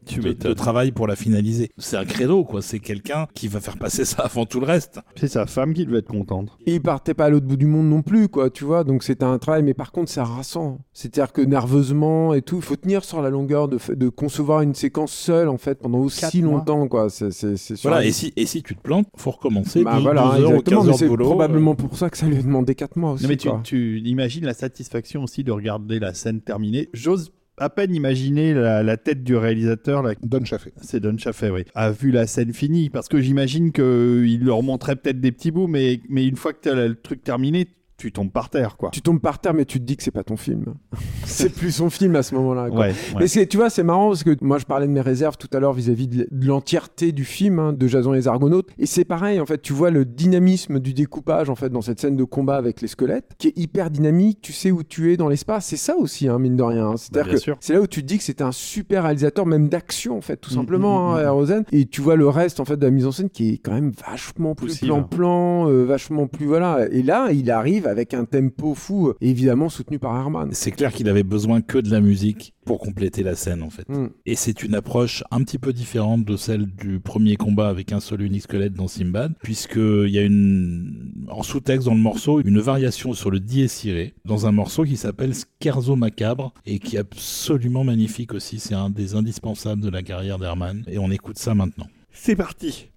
tu de, de travail pour la finaliser. C'est un credo, quoi. C'est quelqu'un qui va faire passer ça avant tout le reste. c'est sa femme qui devait être contente Et il partait pas à l'autre bout du monde non plus, quoi, tu vois. Donc c'était un travail, mais par contre, c'est harassant. C'est-à-dire que nerveusement et tout, il faut tenir sur la longueur de, de concevoir une séquence seule, en fait, pendant aussi Quatre mois. longtemps, quoi. C'est, c'est, c'est sûr. Voilà. Et si, et si tu te plantes, faut recommencer. Bah 12, voilà, 12 heures ou exactement. 15 Mais heures de c'est boulot. probablement pour ça que ça lui a demandé 4 mois aussi. Non, mais tu, quoi. tu imagines la satisfaction aussi de regarder la scène terminée j'ose à peine imaginer la, la tête du réalisateur là, Don Chaffee. C'est Don Chaffee, oui. A vu la scène finie. Parce que j'imagine qu'il leur montrait peut-être des petits bouts, mais, mais une fois que tu as le truc terminé, tu tombes par terre, quoi. Tu tombes par terre, mais tu te dis que c'est pas ton film. c'est plus son film à ce moment-là. quoi. Ouais, ouais. Mais c'est, tu vois, c'est marrant parce que moi je parlais de mes réserves tout à l'heure vis-à-vis de l'entièreté du film hein, de Jason et les Argonautes. Et c'est pareil, en fait, tu vois le dynamisme du découpage en fait dans cette scène de combat avec les squelettes, qui est hyper dynamique. Tu sais où tu es dans l'espace. C'est ça aussi, hein, mine de rien. hein. Bah, C'est-à-dire bien que sûr. c'est là où tu te dis que c'était un super réalisateur, même d'action en fait, tout Mm, simplement, mm, hein, mm, mm. Rosen. Et tu vois le reste en fait de la mise en scène qui est quand même vachement plus plan-plan, euh, vachement plus voilà. Et là, il arrive avec un tempo fou, évidemment soutenu par Herman. C'est clair qu'il avait besoin que de la musique pour compléter la scène en fait. Mm. Et c'est une approche un petit peu différente de celle du premier combat avec un seul unique squelette dans Simbad, puisqu'il y a une, en sous-texte dans le morceau, une variation sur le dié ciré, dans un morceau qui s'appelle Scherzo Macabre, et qui est absolument magnifique aussi. C'est un des indispensables de la carrière d'Herman, et on écoute ça maintenant. C'est parti.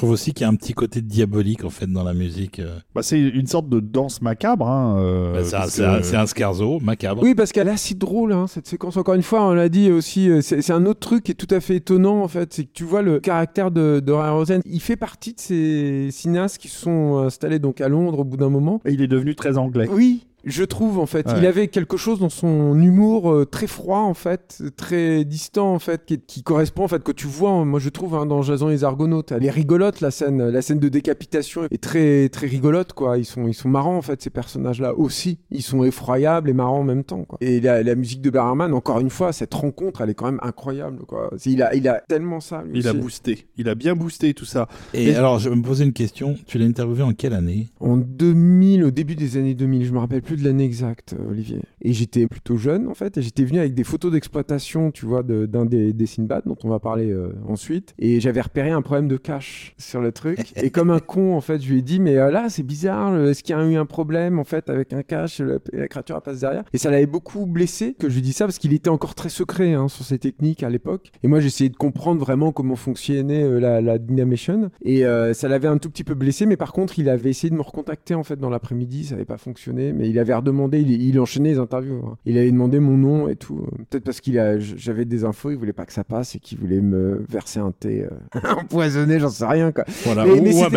Trouve aussi qu'il y a un petit côté diabolique en fait dans la musique. euh. Bah, c'est une sorte de danse macabre. Hein, euh, Bah, c'est un- que- scarzo macabre. Oui, parce qu'elle est assez drôle, hein, cette séquence. Encore une fois, on l'a dit aussi, euh, c'est un autre truc qui est tout à fait étonnant, en fait. C'est que tu vois le caractère de, de Ray Rosen. Il fait partie de ces cinéastes qui se sont installés donc à Londres au bout d'un moment. Et il est devenu très anglais. Oui. Je trouve en fait, Ouais. il avait quelque chose dans son humour euh, très froid en fait, très distant en fait, qui, qui correspond en fait que tu vois, moi je trouve hein, dans Jason et les Argonautes, elle est rigolote la scène, la scène de décapitation est très très rigolote quoi. Ils sont ils sont marrants en fait ces personnages là aussi, ils sont effroyables et marrants en même temps quoi. Et la, la musique de Berman, encore une fois, cette rencontre, elle est quand même incroyable quoi. Il a il a tellement ça. lui Il a boosté. Il a bien boosté tout ça. Et Mais- alors, je vais me poser une question. Tu l'as interviewé en quelle année? En 2000, au début des années 2000, je me rappelle plus de l'année exacte, euh, Olivier. Et j'étais plutôt jeune en fait, et j'étais venu avec des photos d'exploitation, tu vois, de- d'un des, des Sinbad dont on va parler euh, ensuite. Et j'avais repéré un problème de cache sur le truc. et comme un con, en fait, je lui ai dit, mais euh, là, c'est bizarre, est-ce qu'il y a eu un problème en fait avec un cache, la, la créature elle passe derrière? Et ça l'avait beaucoup blessé que je lui dis ça parce qu'il était encore très secret hein, sur ses techniques à l'époque. Et moi, j'essayais de comprendre vraiment comment fonctionnait euh, la, la Dynamation. Et ça l'avait un tout petit peu blessé, mais par contre, il avait essayé de me recontacter en fait dans l'après-midi, ça n'avait pas fonctionné, mais il avait redemandé, il, il enchaînait les interviews. hein. Il avait demandé mon nom et tout. Peut-être parce qu'il a, j'avais des infos, il voulait pas que ça passe et qu'il voulait me verser un thé euh, empoisonné, j'en sais rien quoi. Voilà. Mais- ou, mais ou un.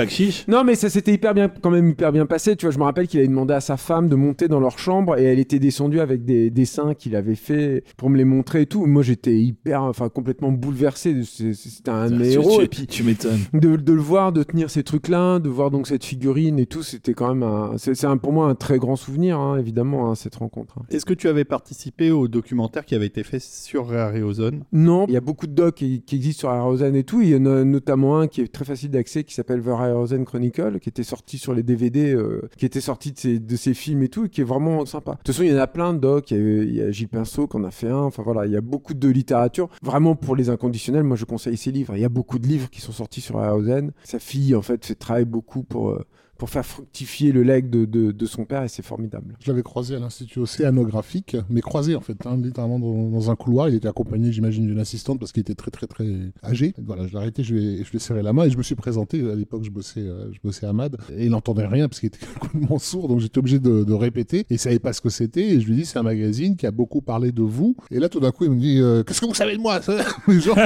Non, mais ça s'était hyper bien, quand même hyper bien passé. Tu vois, je me rappelle qu'il avait demandé à sa femme de monter dans leur chambre et elle était descendue avec des dessins qu'il avait fait pour me les montrer et tout. Moi, j'étais hyper, enfin, complètement bouleversé. C'était un de mes héros. tu- Et puis, tu m'étonnes. de, de le voir, de tenir ces trucs-là, de voir donc cette figurine et tout, c'était quand même un, c'est pour moi un très grand souvenir, hein, évidemment, hein, cette rencontre. hein. Est-ce que tu avais participé au documentaire qui avait été fait sur Ray Harryhausen Non, il y a beaucoup de docs qui, qui existent sur Harryhausen et tout. Il y en a notamment un qui est très facile d'accès qui s'appelle The Harryhausen Chronicle, qui était sorti sur les DVD, euh, qui était sorti de ses, de ses films et tout, et qui est vraiment sympa. De toute façon, il y en a plein de docs. Il y a, il y a Gilles Pinceau qui en a fait un. Enfin voilà, il y a beaucoup de littérature. Vraiment pour les inconditionnels, moi je conseille ces livres. Il y a beaucoup de livres qui sont sortis sur Harryhausen. Sa fille, en fait, fait travaille beaucoup pour. euh, pour faire fructifier le legs de, de, son père et c'est formidable. Je l'avais croisé à l'Institut océanographique, mais croisé en fait, hein, littéralement dans, un couloir. Il était accompagné, j'imagine, d'une assistante parce qu'il était très très très âgé. Voilà, je l'ai arrêté, je lui ai, je lui ai serré la main et je me suis présenté. À l'époque, je bossais, euh, je bossais à MAD et il n'entendait rien parce qu'il était complètement sourd, donc j'étais obligé de, répéter. Et il savait pas ce que c'était. Et je lui dis, c'est un magazine qui a beaucoup parlé de vous. Et là, tout d'un coup, il me dit, euh, qu'est-ce que vous savez de moi Genre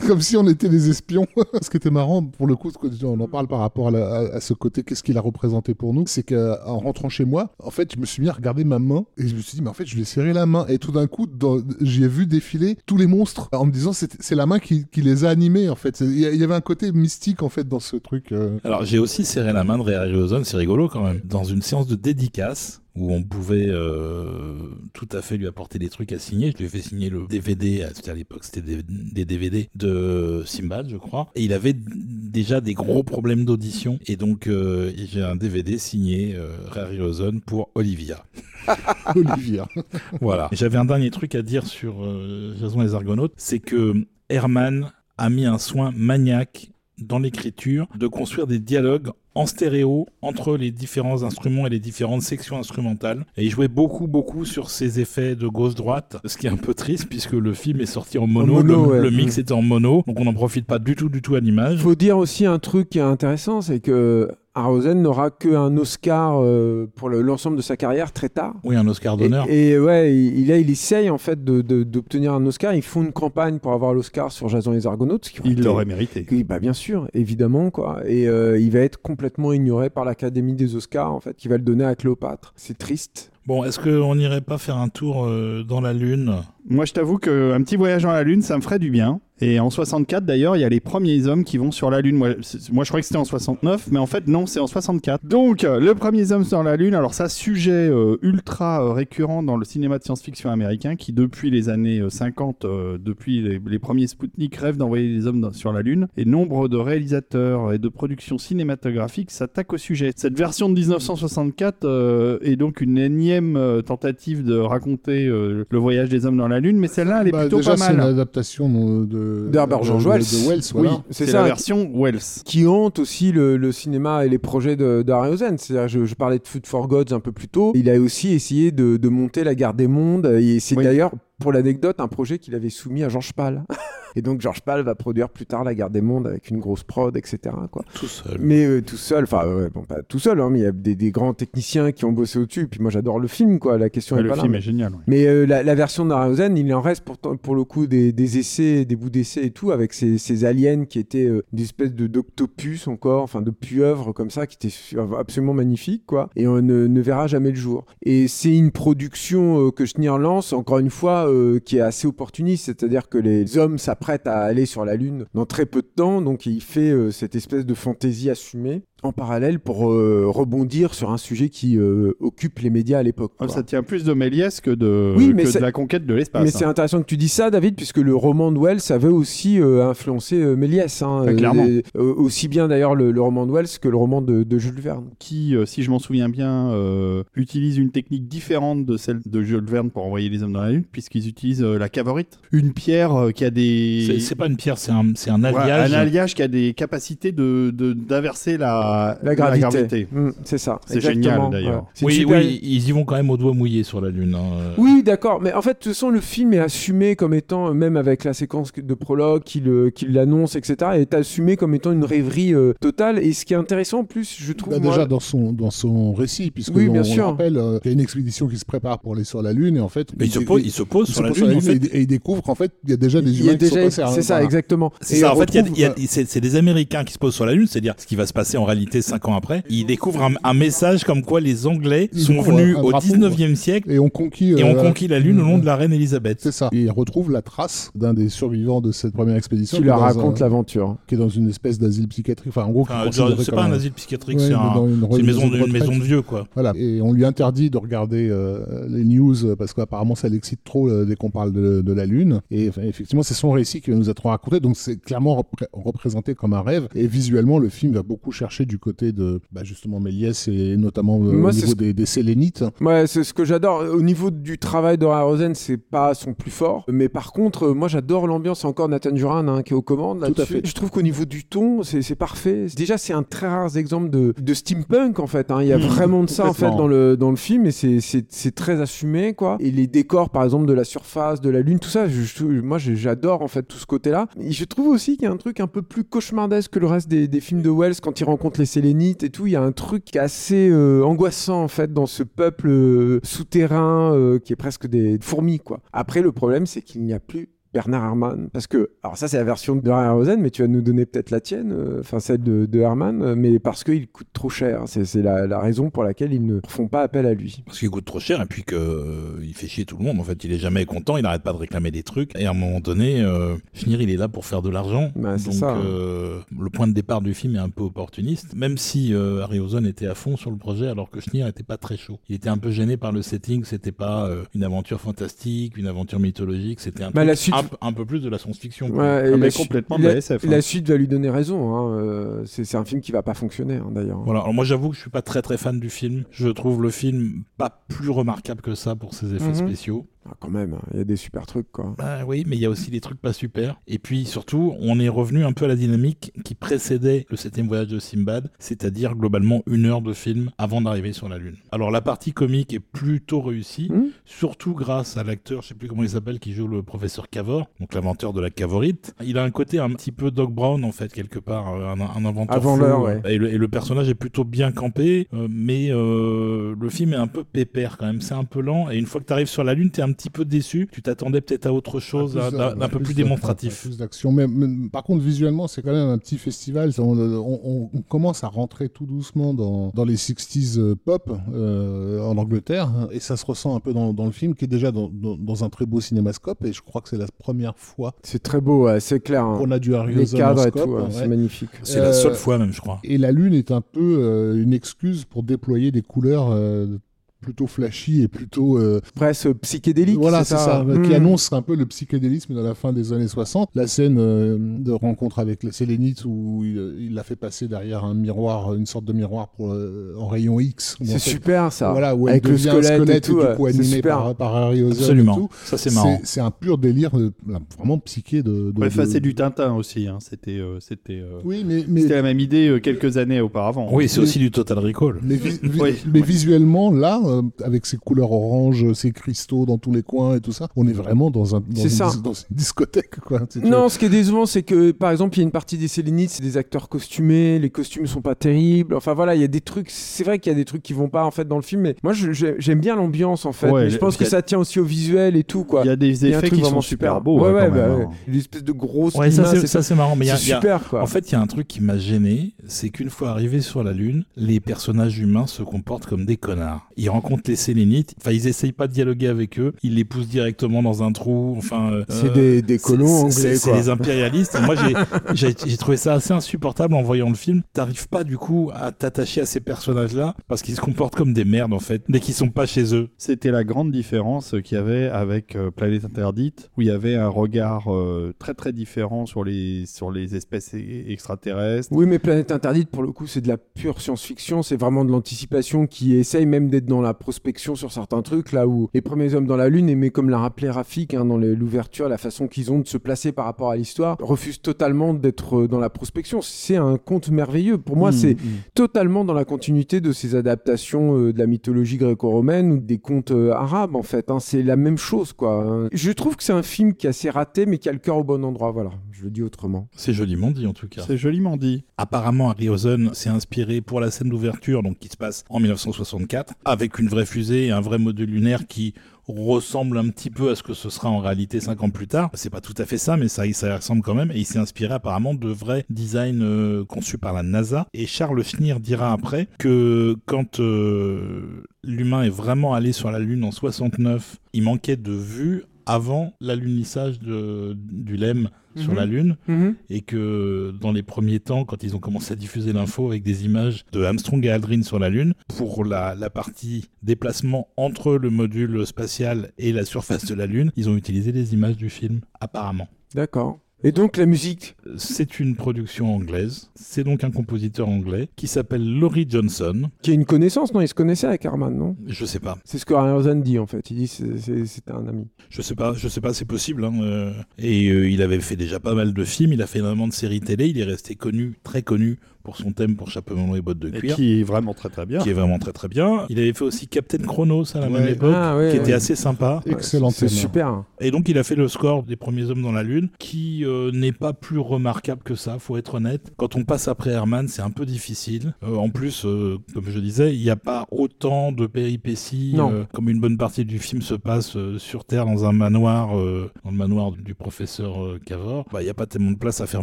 comme, si on était des espions. ce qui était marrant, pour le coup, on en parle par rapport à, la- à ce côté, qu'est-ce qu'il a représenté pour nous, c'est qu'en rentrant chez moi, en fait, je me suis mis à regarder ma main et je me suis dit, mais en fait, je lui ai serré la main. Et tout d'un coup, dans- j'y ai vu défiler tous les monstres en me disant, c'est la main qui, les a animés, en fait. Il y avait un côté mystique, en fait, dans ce truc. euh. Alors, j'ai aussi serré la main de Ray Harryhausen, c'est rigolo quand même. Dans une séance de dédicace, où on pouvait euh, tout à fait lui apporter des trucs à signer. Je lui ai fait signer le DVD, à l'époque c'était des, des DVD de Simbad, je crois. Et il avait déjà des gros problèmes d'audition. Et donc euh, j'ai un DVD signé euh, Harryhausen pour Olivia. Olivia. Voilà. J'avais un dernier truc à dire sur euh, Jason et les Argonautes, c'est que Herman a mis un soin maniaque dans l'écriture de construire des dialogues en stéréo entre les différents instruments et les différentes sections instrumentales. Et il jouait beaucoup, beaucoup sur ces effets de gauche-droite, ce qui est un peu triste puisque le film est sorti en mono, En mono, le, ouais. le mix Mm. était en mono, donc on n'en profite pas du tout, du tout à l'image. Il faut dire aussi un truc qui est intéressant, c'est que Harrowsen n'aura qu'un Oscar euh, pour le- l'ensemble de sa carrière très tard. Oui, un Oscar d'honneur. Et, et ouais, il, il- là, il essaye en fait d'obtenir un Oscar. Ils font une campagne pour avoir l'Oscar sur Jason et les Argonautes. qui Il l'aurait mérité. Oui, bah bien sûr, évidemment quoi. Et euh, il va être complètement ignoré par l'Académie des Oscars en fait, qui va le donner à Cléopâtre. C'est triste. Bon, est-ce qu'on n'irait pas faire un tour euh, dans la Lune? Moi, je t'avoue qu'un petit voyage dans la Lune, ça me ferait du bien. Et en 64, d'ailleurs, il y a les premiers hommes qui vont sur la Lune. Moi, moi je croyais que c'était en 69, mais en fait, non, c'est en 64. Donc, euh, le premier homme sur la Lune, alors ça, sujet euh, ultra euh, récurrent dans le cinéma de science-fiction américain, qui depuis les années euh, 50, euh, depuis les, premiers Sputnik, rêve d'envoyer des hommes sur la Lune. Et nombre de réalisateurs et de productions cinématographiques s'attaquent au sujet. Cette version de 1964 euh, est donc une énième tentative de raconter le voyage des hommes dans la Lune, mais celle-là, elle est Bah, plutôt déjà, pas c'est une mal. adaptation de, de, D'Herbert de- George de- Wells. de Wells, voilà. Oui, c'est c'est ça. la version Wells. qui hante aussi le, le cinéma et les projets de, de Harryhausen. C'est-à-dire, je, je parlais de Food for Gods un peu plus tôt. Il a aussi essayé de, de monter la guerre des mondes. Et c'est Oui. d'ailleurs, pour l'anecdote, un projet qu'il avait soumis à Georges Pal. Et donc George Pal va produire plus tard La Guerre des Mondes avec une grosse prod, etc. Quoi. Tout seul. Mais euh, tout seul, enfin, ouais, bon, pas tout seul, hein, mais il y a des, des grands techniciens qui ont bossé au-dessus. Puis moi, j'adore le film, quoi. La question Ouais, est le pas là, film mais- est génial. ouais. mais euh, la, la version de il en reste pourtant pour le coup des, des essais, des bouts d'essais et tout, avec ces, ces aliens qui étaient euh, des espèces de d'octopus encore, enfin de pieuvres comme ça, qui étaient absolument magnifiques, quoi. Et on ne, ne verra jamais le jour. Et c'est une production euh, que Schneer lance, encore une fois, euh, qui est assez opportuniste, c'est-à-dire que les hommes s'apprêtent à aller sur la Lune dans très peu de temps, donc il fait euh, cette espèce de fantaisie assumée en parallèle pour euh, rebondir sur un sujet qui euh, occupe les médias à l'époque. Ah, ça tient plus de Méliès que de, Oui, mais que de la conquête de l'espace. Mais c'est hein. intéressant que tu dis ça, David, puisque le roman de Wells avait aussi euh, influencé euh, Méliès. hein, Ah, clairement. euh, aussi bien d'ailleurs le, le roman de Wells que le roman de, de Jules Verne. qui, euh, si je m'en souviens bien, euh, utilise une technique différente de celle de Jules Verne pour envoyer les hommes dans la Lune, puisqu'ils utilisent euh, la cavorite. Une pierre euh, qui a des... C'est- pas une pierre, c'est un, c'est un Ouais, alliage. un alliage qui a des capacités de de- d'inverser la, La gravité. Mm, c'est ça. C'est génial, d'ailleurs. ouais. Oui, super- oui, ils y vont quand même au doigt mouillé sur la Lune. hein. Oui, d'accord, mais en fait, de toute façon, le film est assumé comme étant, même avec la séquence de prologue qu'il qu'il l'annonce, etc., est assumé comme étant une rêverie euh, totale. Et ce qui est intéressant en plus, je trouve. Bah, moi- déjà dans son, dans son récit, puisque Oui, on, bien on sûr. rappelle euh, qu'il y a une expédition qui se prépare pour aller sur la Lune, et en fait, Mais il se pose, il se pose il sur se la pose Lune. en et, fait. et il découvre qu'en fait, il y a déjà des il humains qui sont c'est ça, exactement. C'est ça, on en fait, il il c'est des Américains qui se posent sur la Lune, c'est-à-dire ce qui va se passer en réalité cinq ans après. Ils découvrent un, un message comme quoi les Anglais Ils sont venus au drapeau, 19e siècle Et on conquit. et euh, ont conquis la Lune au nom de la reine Elisabeth. C'est ça. Et il retrouve la trace d'un des survivants de cette première expédition. qui leur raconte un- l'aventure. Qui est dans une espèce d'asile psychiatrique. Enfin, en gros, Enfin, c'est comme pas un asile psychiatrique, Ouais, c'est un- une, maison, de de, une maison retraite. de vieux, quoi. Voilà. Et on lui interdit de regarder euh, les news euh, parce qu'apparemment ça l'excite trop euh, dès qu'on parle de, de la Lune. Et enfin, effectivement, c'est son récit qui va nous être raconté. Donc c'est clairement repré- représenté comme un rêve. Et visuellement, le film va beaucoup chercher du côté de bah, justement Méliès et notamment euh, Moi, au niveau des, des Sélénites. Ouais, c'est ce que j'adore. Au niveau du travail de Rosen, c'est pas son plus fort. Mais par contre, euh, moi j'adore l'ambiance. Encore Nathan Duran hein, qui est aux commandes Tout à là-dessus. fait. Je trouve qu'au niveau du ton, c'est parfait. Déjà, c'est un très rare exemple de, de steampunk en fait. hein. Il y a Mmh, vraiment de ça en fait dans le, dans le film et c'est- très assumé quoi. Et les décors par exemple de la surface, de la lune, tout ça, je- je- moi j'adore en fait tout ce côté-là. Et je trouve aussi qu'il y a un truc un peu plus cauchemardesque que le reste des, des films de Wells quand il rencontre les Sélénites et tout. Il y a un truc assez euh, angoissant en fait dans ce peuple euh, souterrain euh, qui est presque des fourmis quoi. Après le problème c'est qu'il n'y a plus Bernard Herrmann. Parce que, alors ça c'est la version de Rosen, mais tu vas nous donner peut-être la tienne, euh, enfin celle de, de Herrmann, euh, mais parce qu'il coûte trop cher. C'est la, la raison pour laquelle ils ne font pas appel à lui. Parce qu'il coûte trop cher et puis que euh, il fait chier tout le monde. En fait, il est jamais content, il n'arrête pas de réclamer des trucs. Et à un moment donné, euh, Schneer, il est là pour faire de l'argent. Bah, c'est Donc ça. le point de départ du film est un peu opportuniste. Même si euh, Harryhausen était à fond sur le projet, alors que Schneer était pas très chaud. Il était un peu gêné par le setting. C'était pas une aventure fantastique, une aventure mythologique. C'était un, Bah, truc la suite- un, un peu plus de la science-fiction. Ouais, Ah, la mais complètement de la, la SF, hein. la suite va lui donner raison. hein, euh, c'est c'est un film qui va pas fonctionner hein, d'ailleurs. Voilà. Alors moi, j'avoue que je suis pas très très fan du film. Je trouve le film pas plus remarquable que ça pour ses effets Mhm. spéciaux. Ah, quand même, hein, il y a des super trucs quoi. Bah oui, mais il y a aussi des trucs pas super. Et puis surtout, on est revenu un peu à la dynamique qui précédait le septième voyage de Simbad, c'est-à-dire globalement une heure de film avant d'arriver sur la Lune. Alors la partie comique est plutôt réussie, Hmm surtout grâce à l'acteur, je sais plus comment il s'appelle, qui joue le professeur Cavor, donc l'inventeur de la Cavorite. Il a un côté un petit peu Doc Brown en fait quelque part, un, un inventeur. Avant l'heure, ouais. Et le, et le personnage est plutôt bien campé, euh, mais euh, le film est un peu pépère quand même, c'est un peu lent. Et une fois que tu arrives sur la Lune, t'es un petit peu déçu. Tu t'attendais peut-être à autre chose, Plus, euh, d'un peu plus démonstratif. Plus d'action. Mais, mais par contre, visuellement, c'est quand même un petit festival. On, on- on commence à rentrer tout doucement dans, dans les 60s euh, pop euh, en Angleterre. hein, Et ça se ressent un peu dans, dans le film, qui est déjà dans, dans- dans un très beau cinémascope. Et je crois que c'est la première fois C'est très beau, ouais, c'est clair. hein. qu'on a du Les cadres et scope, tout, ouais, ouais. c'est magnifique. C'est la Euh, seule fois même, je crois. Et la Lune est un peu euh, une excuse pour déployer des couleurs euh, plutôt flashy et plutôt euh, Presque psychédélique. voilà c'est ça, Hmm. qui annonce un peu le psychédélisme dans la fin des années 60 la scène euh, de rencontre avec les Sélénites où il il l'a fait passer derrière un miroir une sorte de miroir pour euh, en rayon X C'est super ça. voilà où Avec elle le devient squelette, un squelette et tout, du coup C'est animé super. par, par et Absolument. tout. Ça, c'est marrant. c'est un pur délire euh, vraiment psyché de, de, Ouais, de- c'est du Tintin aussi. hein. C'était euh, c'était euh, oui mais, mais c'était la même idée euh, quelques années auparavant. Oui, c'est aussi du Total Recall. Mais, vi- vi- Oui. mais visuellement, là, euh, avec ses couleurs orange, ses cristaux dans tous les coins et tout ça. On est vraiment dans, un, dans, C'est une, ça. dis- dans une discothèque, quoi. si tu Non, ce qui est décevant, c'est que par exemple, il y a une partie des Sélénites, c'est des acteurs costumés, les costumes sont pas terribles. Enfin voilà, il y a des trucs. C'est vrai qu'il y a des trucs qui vont pas en fait dans le film, mais moi j'aime bien l'ambiance en fait. Ouais, Mais je pense que a- ça tient aussi au visuel et tout quoi. Il y a des y a effets qui sont vraiment super beaux. Ouais, hein, ouais, quand bah, ouais. hein. Une espèce de grosse. Ouais, ça c'est et ça, c'est marrant. Mais il y a- super quoi. En fait, il y a un truc qui m'a gêné, c'est qu'une fois arrivés sur la Lune, les personnages humains se comportent comme des connards. Ils rencontrent les Sélénites, enfin ils essayent pas de dialoguer avec eux, ils les poussent directement dans un trou, enfin... euh, c'est des, des colons anglais C'est quoi. les impérialistes. Moi, j'ai- j'ai j'ai trouvé ça assez insupportable en voyant le film. T'arrives pas du coup à t'attacher à ces personnages-là parce qu'ils se comportent comme des merdes en fait, dès qu'ils sont pas chez eux. C'était la grande différence qu'il y avait avec euh, Planète Interdite, où il y avait un regard euh, très très différent sur les, sur les espèces e- extraterrestres. Oui, mais Planète Interdite, pour le coup, c'est de la pure science-fiction. C'est vraiment de l'anticipation qui essaye même d'être dans la prospection sur certains trucs, là où les premiers hommes dans la Lune, mais comme l'a rappelé Rafik hein, dans l'ouverture, la façon qu'ils ont de se placer par rapport à l'histoire, refusent totalement d'être euh, dans la prospection. C'est un conte merveilleux. Pour moi, Mmh, c'est mmh. totalement dans la continuité de ces adaptations euh, de la mythologie gréco-romaine ou des contes euh, arabes, en fait. hein. C'est la même chose, quoi. hein. Je trouve que c'est un film qui est assez raté, mais qui a le cœur au bon endroit. Voilà, je le dis autrement. C'est joliment dit en tout cas. C'est joliment dit. Apparemment, Harryhausen s'est inspiré pour la scène d'ouverture, donc qui se passe en 1964, avec une vraie fusée et un vrai module lunaire qui ressemble un petit peu à ce que ce sera en réalité cinq ans plus tard. C'est pas tout à fait ça, mais ça, ça ressemble quand même. Et il s'est inspiré apparemment de vrais designs euh, conçus par la NASA. Et Charles Schneer dira après que quand euh, l'humain est vraiment allé sur la Lune en 69, il manquait de vue avant l'alunissage du LEM sur Mhm. la Lune Mhm. et que dans les premiers temps, quand ils ont commencé à diffuser l'info avec des images de Armstrong et Aldrin sur la Lune, pour la, la partie déplacement entre le module spatial et la surface de la Lune, ils ont utilisé les images du film, apparemment. D'accord. Et donc la musique C'est une production anglaise, c'est donc un compositeur anglais qui s'appelle Laurie Johnson. qui a une connaissance, non? Il se connaissait avec Herman, non? Je sais pas, C'est ce que Harrison dit en fait. Il dit c'était un ami. je sais pas, je sais pas, c'est possible. hein, euh. Et euh, il avait fait déjà pas mal de films, il a fait énormément de séries télé, il est resté connu, très connu pour son thème pour Chapeau melon et bottes de Et cuir. qui est vraiment très très bien. qui est vraiment très très bien. Il avait fait aussi Captain Chronos à la Ouais. même époque, Ah, ouais, qui était assez sympa. Excellent C'est thème. super. Et donc il a fait le score des premiers hommes dans la Lune, qui euh, n'est pas plus remarquable que ça, faut être honnête. Quand on passe après Herman, c'est un peu difficile. Euh, en plus, euh, comme je disais, il n'y a pas autant de péripéties. Non. euh, comme une bonne partie du film se passe euh, sur Terre dans un manoir, euh, dans le manoir du professeur euh, Cavor, bah, il n'y a pas tellement de place à faire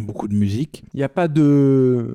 beaucoup de musique. Il n'y a pas de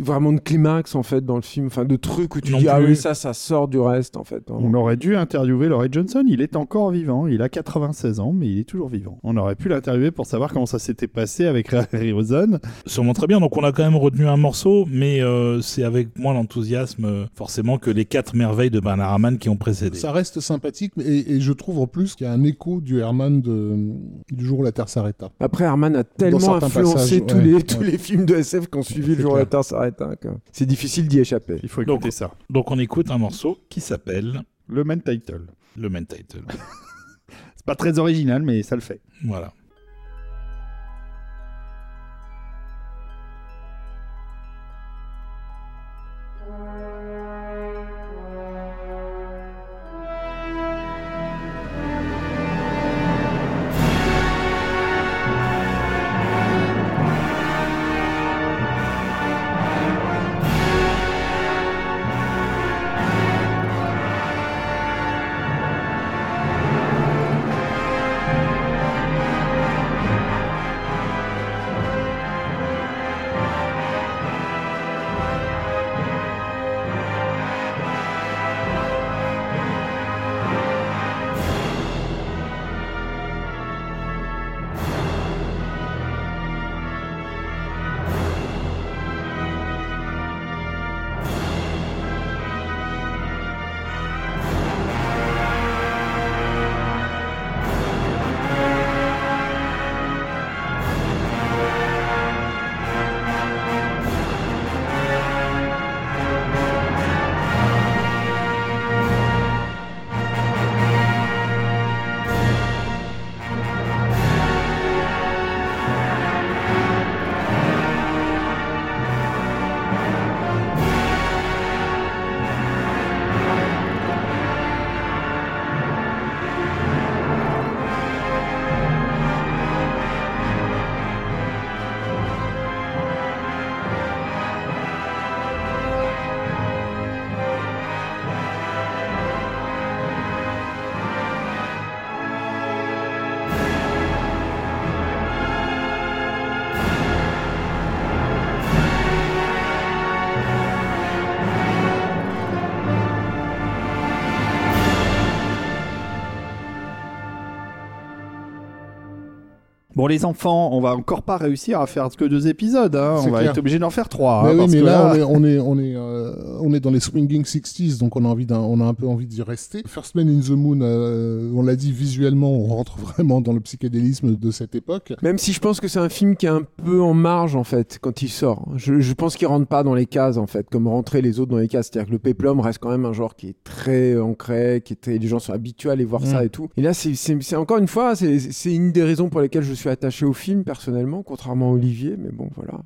vraiment de climax en fait dans le film, enfin de trucs où tu Non dis ah oui ça ça sort du reste en fait. hein. On aurait dû interviewer Laurie Johnson. Il est encore vivant. Il a 96 ans, mais il est toujours vivant. On aurait pu l'interviewer pour savoir comment ça s'était passé avec Harryhausen. Sûrement très bien. Donc on a quand même retenu un morceau, mais euh, c'est avec moins d'enthousiasme euh, forcément que les quatre merveilles de Bernard Herrmann qui ont précédé. Ça reste sympathique, et, et je trouve en plus qu'il y a un écho du Herman de, du jour où la Terre s'arrêta. Après Herman a tellement influencé passages, tous ouais, les ouais. tous les films de SF qui ont suivi le jour où la. Terre s'arrête. Hein, C'est difficile d'y échapper. Il faut écouter Donc- ça. Donc on écoute un morceau qui s'appelle Le main title. le main title. C'est pas très original, mais ça le fait. voilà. Bon, les enfants, on va encore pas réussir à faire que deux épisodes. hein. On va être obligé d'en faire trois. Mais hein, oui, parce mais que là, là- on est, on est, on est, on est dans les swinging 60s, donc on a envie d'un, on a un peu envie d'y rester. First Man in the Moon, euh, on l'a dit visuellement, on rentre vraiment dans le psychédélisme de cette époque. Même si je pense que c'est un film qui est un peu en marge en fait quand il sort. Je, je pense qu'il rentre pas dans les cases en fait, comme rentrer les autres dans les cases. C'est-à-dire que le péplum reste quand même un genre qui est très ancré, qui est très- les gens sont habitués à aller voir ça et tout. Et là, c'est- encore une fois, c'est une des raisons pour lesquelles je suis attaché au film personnellement, contrairement à Olivier. Mais bon, voilà,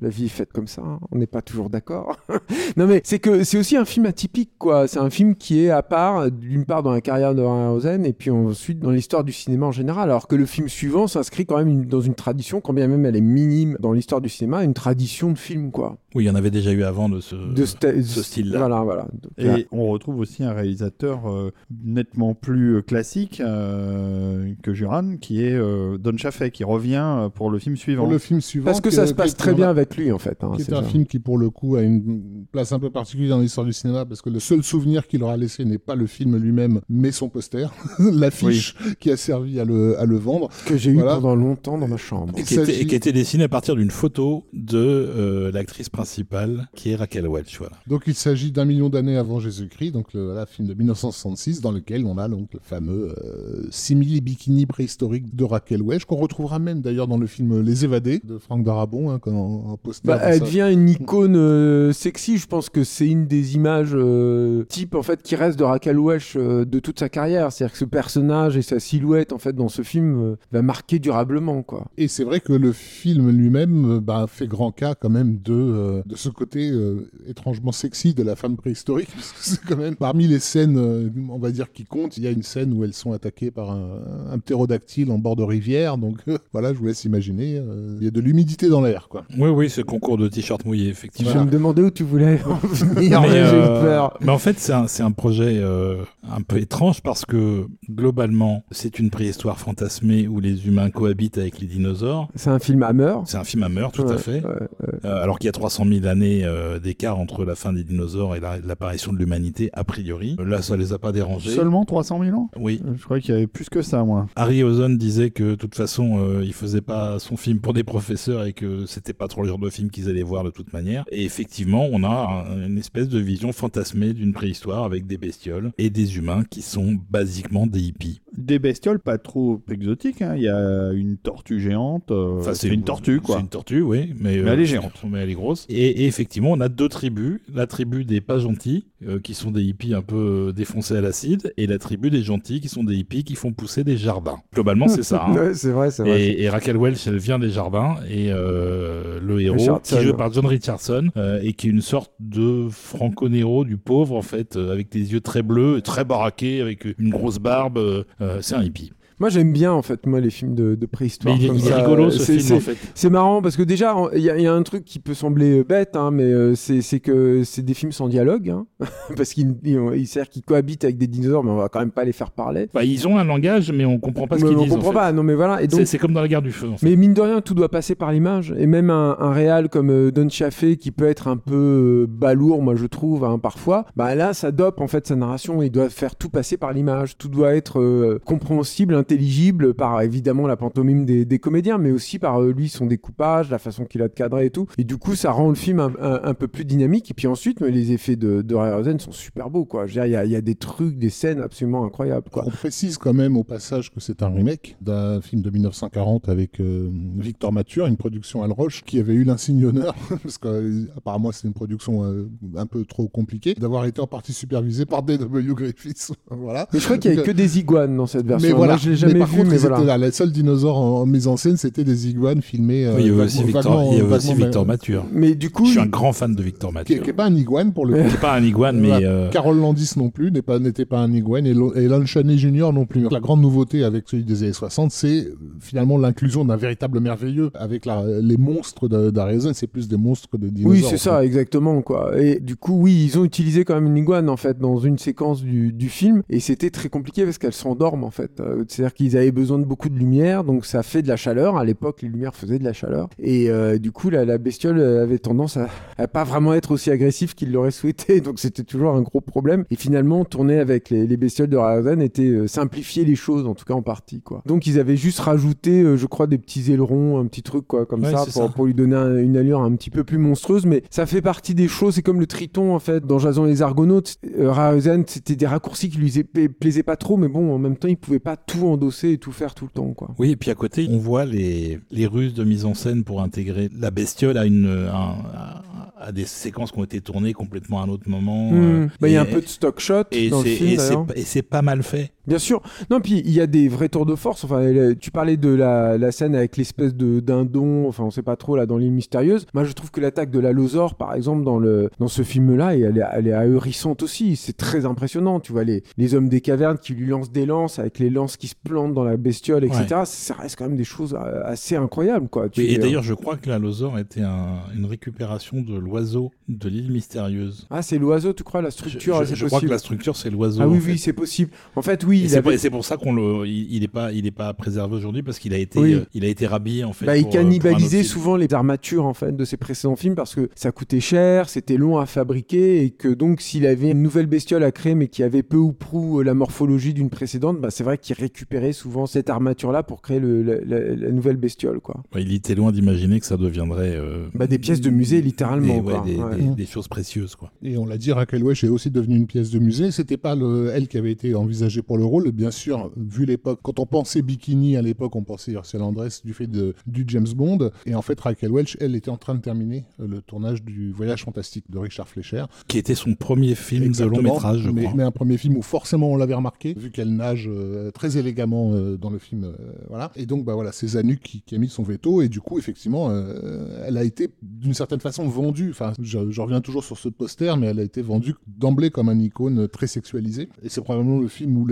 la vie est faite comme ça. hein. On n'est pas toujours d'accord. non mais c'est que c'est aussi un film atypique quoi. C'est un film qui est à part, d'une part dans la carrière de Harryhausen et puis ensuite dans l'histoire du cinéma en général. Alors que le film suivant s'inscrit quand même une- dans une tradition, quand bien même elle est minime dans l'histoire du cinéma, une tradition de film quoi. Oui, il y en avait déjà eu avant de ce, De sta- ce style-là. Voilà voilà. Donc, Et là- on retrouve aussi un réalisateur euh, nettement plus euh, classique euh, que Juran, qui est euh, Don Chaffee, qui revient pour le film suivant. Pour le film suivant. Parce que ça se passe très bien avec lui en fait. hein, c'est est un film qui pour le coup a une place un peu particulière dans l'histoire du cinéma parce que le seul souvenir qu'il aura laissé n'est pas le film lui-même mais son poster, l'affiche qui a servi à le, à le vendre. que j'ai eu Voilà. pendant longtemps dans ma chambre. Et qui, était, et qui était dessiné à partir d'une photo de euh, l'actrice principale, qui est Raquel Welch. Voilà. Donc il s'agit d'un million d'années avant Jésus-Christ, donc le voilà, film de 1966 dans lequel on a donc le fameux euh, simili bikini préhistorique de Raquel Welch qu'on retrouvera même d'ailleurs dans le film Les Évadés de Franck Darabon hein, comme en, en poster. Bah, elle ça. devient une icône euh, sexy. Je pense que c'est une des images euh, type en fait qui reste de Raquel Welch euh, de toute sa carrière. C'est-à-dire que ce personnage et sa silhouette en fait dans ce film euh, va marquer durablement quoi. Et c'est vrai que le film lui-même euh, bah, fait grand cas quand même de, euh, de ce côté euh, étrangement sexy de la femme préhistorique. Parce que c'est quand même parmi les scènes, euh, on va dire, qui comptent, il y a une scène où elles sont attaquées par un, un ptérodactyle en bord de rivière. Donc euh, voilà, je vous laisse imaginer. euh, il y a de l'humidité dans l'air, quoi. Oui, oui, ce concours de t-shirt mouillé, effectivement. Je me demandais où tu voulais en venir. mais, J'ai eu euh, peur. mais en fait, c'est un, projet euh, un peu étrange parce que globalement, c'est une préhistoire fantasmée où les humains cohabitent avec les dinosaures. C'est un film Hammer. C'est un film à meurtre, tout Ouais, à fait. ouais. Euh, alors qu'il y a 300 000 années euh, d'écart entre la fin des dinosaures et la- l'apparition de l'humanité, a priori. Là, ça les a pas dérangés. Seulement 300 000 ans? Oui. Je crois qu'il y avait plus que ça, moi. Harryhausen disait que de toute façon, euh, il faisait pas son film pour des professeurs et que c'était pas trop le genre de film qu'ils allaient voir de toute manière. Et effectivement, on a un- une espèce de vision fantasmée d'une préhistoire avec des bestioles et des humains qui sont basiquement des hippies. Des bestioles pas trop exotiques. hein. Il y a une tortue géante. euh, Enfin, c'est une tortue, quoi. C'est une tortue, oui, mais, Mais elle est géante. Mais elle est grosse. Et, et effectivement, on a deux tribus. La tribu des pas gentils, euh, qui sont des hippies un peu euh, défoncés à l'acide, et la tribu des gentils, qui sont des hippies qui font pousser des jardins. Globalement, c'est ça. hein. Ouais, c'est vrai, c'est vrai. Et, et Raquel Welch, elle vient des jardins et euh, le héros qui est joué par John Richardson euh, et qui est une sorte de Franco Nero du pauvre en fait, euh, avec des yeux très bleus, et très baraqués, avec une grosse barbe. Euh, c'est un hippie. Moi j'aime bien en fait moi les films de, de préhistoire. Mais il est, comme il est ça. rigolo ce film en fait. C'est marrant parce que déjà, il y, a- il y a un truc qui peut sembler euh, bête, hein, mais euh, c'est que c'est des films sans dialogue. hein. parce qu'ils ils, ils- c'est-à-dire qu'ils cohabitent avec des dinosaures, mais on va quand même pas les faire parler. Bah, ils ont un langage, mais on comprend pas ce qu'ils on disent. en comprend fait. pas, non mais voilà. C'est comme dans la guerre du feu. En fait. mais mine de rien, tout doit passer par l'image. Et même un, un réal comme euh, Don Chaffee, qui peut être un peu euh, balourd, moi je trouve, hein, parfois, bah là, ça dope en fait sa narration. Il doit faire tout passer par l'image. Tout doit être compréhensible, intelligible par évidemment la pantomime des, des comédiens, mais aussi par euh, lui, son découpage, la façon qu'il a de cadrer et tout. Et du coup, ça rend le film un, un- un peu plus dynamique. Et puis ensuite, mais les effets de, de Harryhausen sont super beaux, quoi. Je veux dire, il y a, il y a des trucs, des scènes absolument incroyables, quoi. On précise quand même au passage que c'est un remake d'un film de 1940 avec euh, Victor Mature, une production à Roche, qui avait eu l'insigne honneur, parce qu'apparemment c'est une production euh, un peu trop compliquée, d'avoir été en partie supervisée par D.W. Griffiths. voilà. Mais je crois qu'il y avait que des iguanes dans cette version. Mais voilà, Moi, je l'ai jamais mais par vu, contre, mais ils voilà. étaient là. Les seuls dinosaures en, en mise en scène, c'était des iguanes filmés. euh, Oui, il y avait aussi Victor, vaguement- il y avait aussi vaguement- Victor Mature. Mais du coup, Je suis un grand fan de Victor qui, Mature. qui est pas un iguane pour le coup. C'est pas un iguane, mais euh, Carole Landis non plus n'est pas n'était pas un iguane et, et Lon Chaney Jr. non plus. La grande nouveauté avec celui des années 60, c'est finalement l'inclusion d'un véritable merveilleux avec la- les monstres d'Harryhausen, c'est plus des monstres de dinosaures. Oui, c'est ça, exactement, quoi. Et du coup, oui, ils ont utilisé quand même une iguane, en fait, dans une séquence du, du film, et c'était très compliqué parce qu'elle s'endorme, en fait. Euh, C'est C'est-à-dire qu'ils avaient besoin de beaucoup de lumière, donc ça fait de la chaleur. À l'époque, les lumières faisaient de la chaleur. Et euh, du coup, la, la, bestiole avait tendance à, à pas vraiment être aussi agressif qu'il l'aurait souhaité. Donc c'était toujours un gros problème. Et finalement, tourner avec les, les bestioles de Ryzen était euh, simplifier les choses, en tout cas en partie. Quoi. Donc ils avaient juste rajouté, euh, je crois, des petits ailerons, un petit truc quoi, comme Ouais, ça, pour, ça. pour lui donner un- une allure un petit peu plus monstrueuse. Mais ça fait partie des choses. C'est comme le Triton, en fait, dans Jason et les Argonautes. Ryzen, c'était des raccourcis qui lui pla- plaisaient pas trop, mais bon, en même temps, il pouvait pas tout endosser et tout faire tout le temps. Quoi. Oui, et puis à côté, on voit les, les ruses de mise en scène pour intégrer la bestiole à, une, un- à, à des séquences qui ont été tournées complètement à un autre moment. Hmm. euh, Bah, Il y a un peu de stock shot et dans le c'est- film. et c'est pas- mal fait. Bien sûr. Non, puis il y a des vrais tours de force. Enfin, elle- tu parlais de la, la scène avec l'espèce de dindon. Enfin, on sait pas trop là dans l'île mystérieuse. Moi, je trouve que l'attaque de la par exemple, dans le dans ce film-là, elle est, elle est ahurissante aussi. C'est très impressionnant. Tu vois les, les hommes des cavernes qui lui lancent des lances avec les lances qui se plantent dans la bestiole, etc. Ça reste quand même des choses euh, assez incroyables, quoi. Tu Oui, et euh, d'ailleurs, je crois que la Lozor était un- une récupération de l'oiseau de l'île mystérieuse. ah, c'est l'oiseau, tu crois la Je, structure, je- c'est je crois que la structure, c'est l'oiseau. Ah oui, oui, c'est possible. En fait, oui, c'est pour, avait- ça qu'on le, il, il est pas, il est pas préservé aujourd'hui parce qu'il a été, Oui. euh, il a été rhabillé en fait. Bah, il pour, cannibalisait souvent les armatures en fait de ses précédents films parce que ça coûtait cher, c'était long à fabriquer et que donc s'il avait une nouvelle bestiole à créer mais qui avait peu ou prou la morphologie d'une précédente, bah, c'est vrai qu'il récupérait souvent cette armature là pour créer le- la, la- la nouvelle bestiole quoi. Ouais, il était loin d'imaginer que ça deviendrait. euh, Bah, des pièces de musée littéralement des, ouais, quoi. des, Ouais. des- des choses précieuses quoi. Et on l'a dit, Raquel Welch est aussi devenue une pièce de musée. C'était pas le, elle qui avait été envisagée pour le rôle. Bien sûr, vu l'époque, quand on pensait bikini à l'époque, on pensait Ursula Andress du fait de, du James Bond. Et en fait, Raquel Welch, elle était en train de terminer euh, le tournage du Voyage fantastique de Richard Fleischer. Qui était son premier film Exactement. de long métrage, je mais, crois. mais un premier film où forcément on l'avait remarqué, vu qu'elle nage euh, très élégamment euh, dans le film. euh, voilà. Et donc, bah voilà, c'est Zanuck qui, qui a mis son veto. Et du coup, effectivement, euh, elle a été d'une certaine façon vendue. Enfin, je, je reviens toujours sur ce poster, mais elle a été vendue d'emblée comme un icône très sexualisée. Et c'est probablement le film où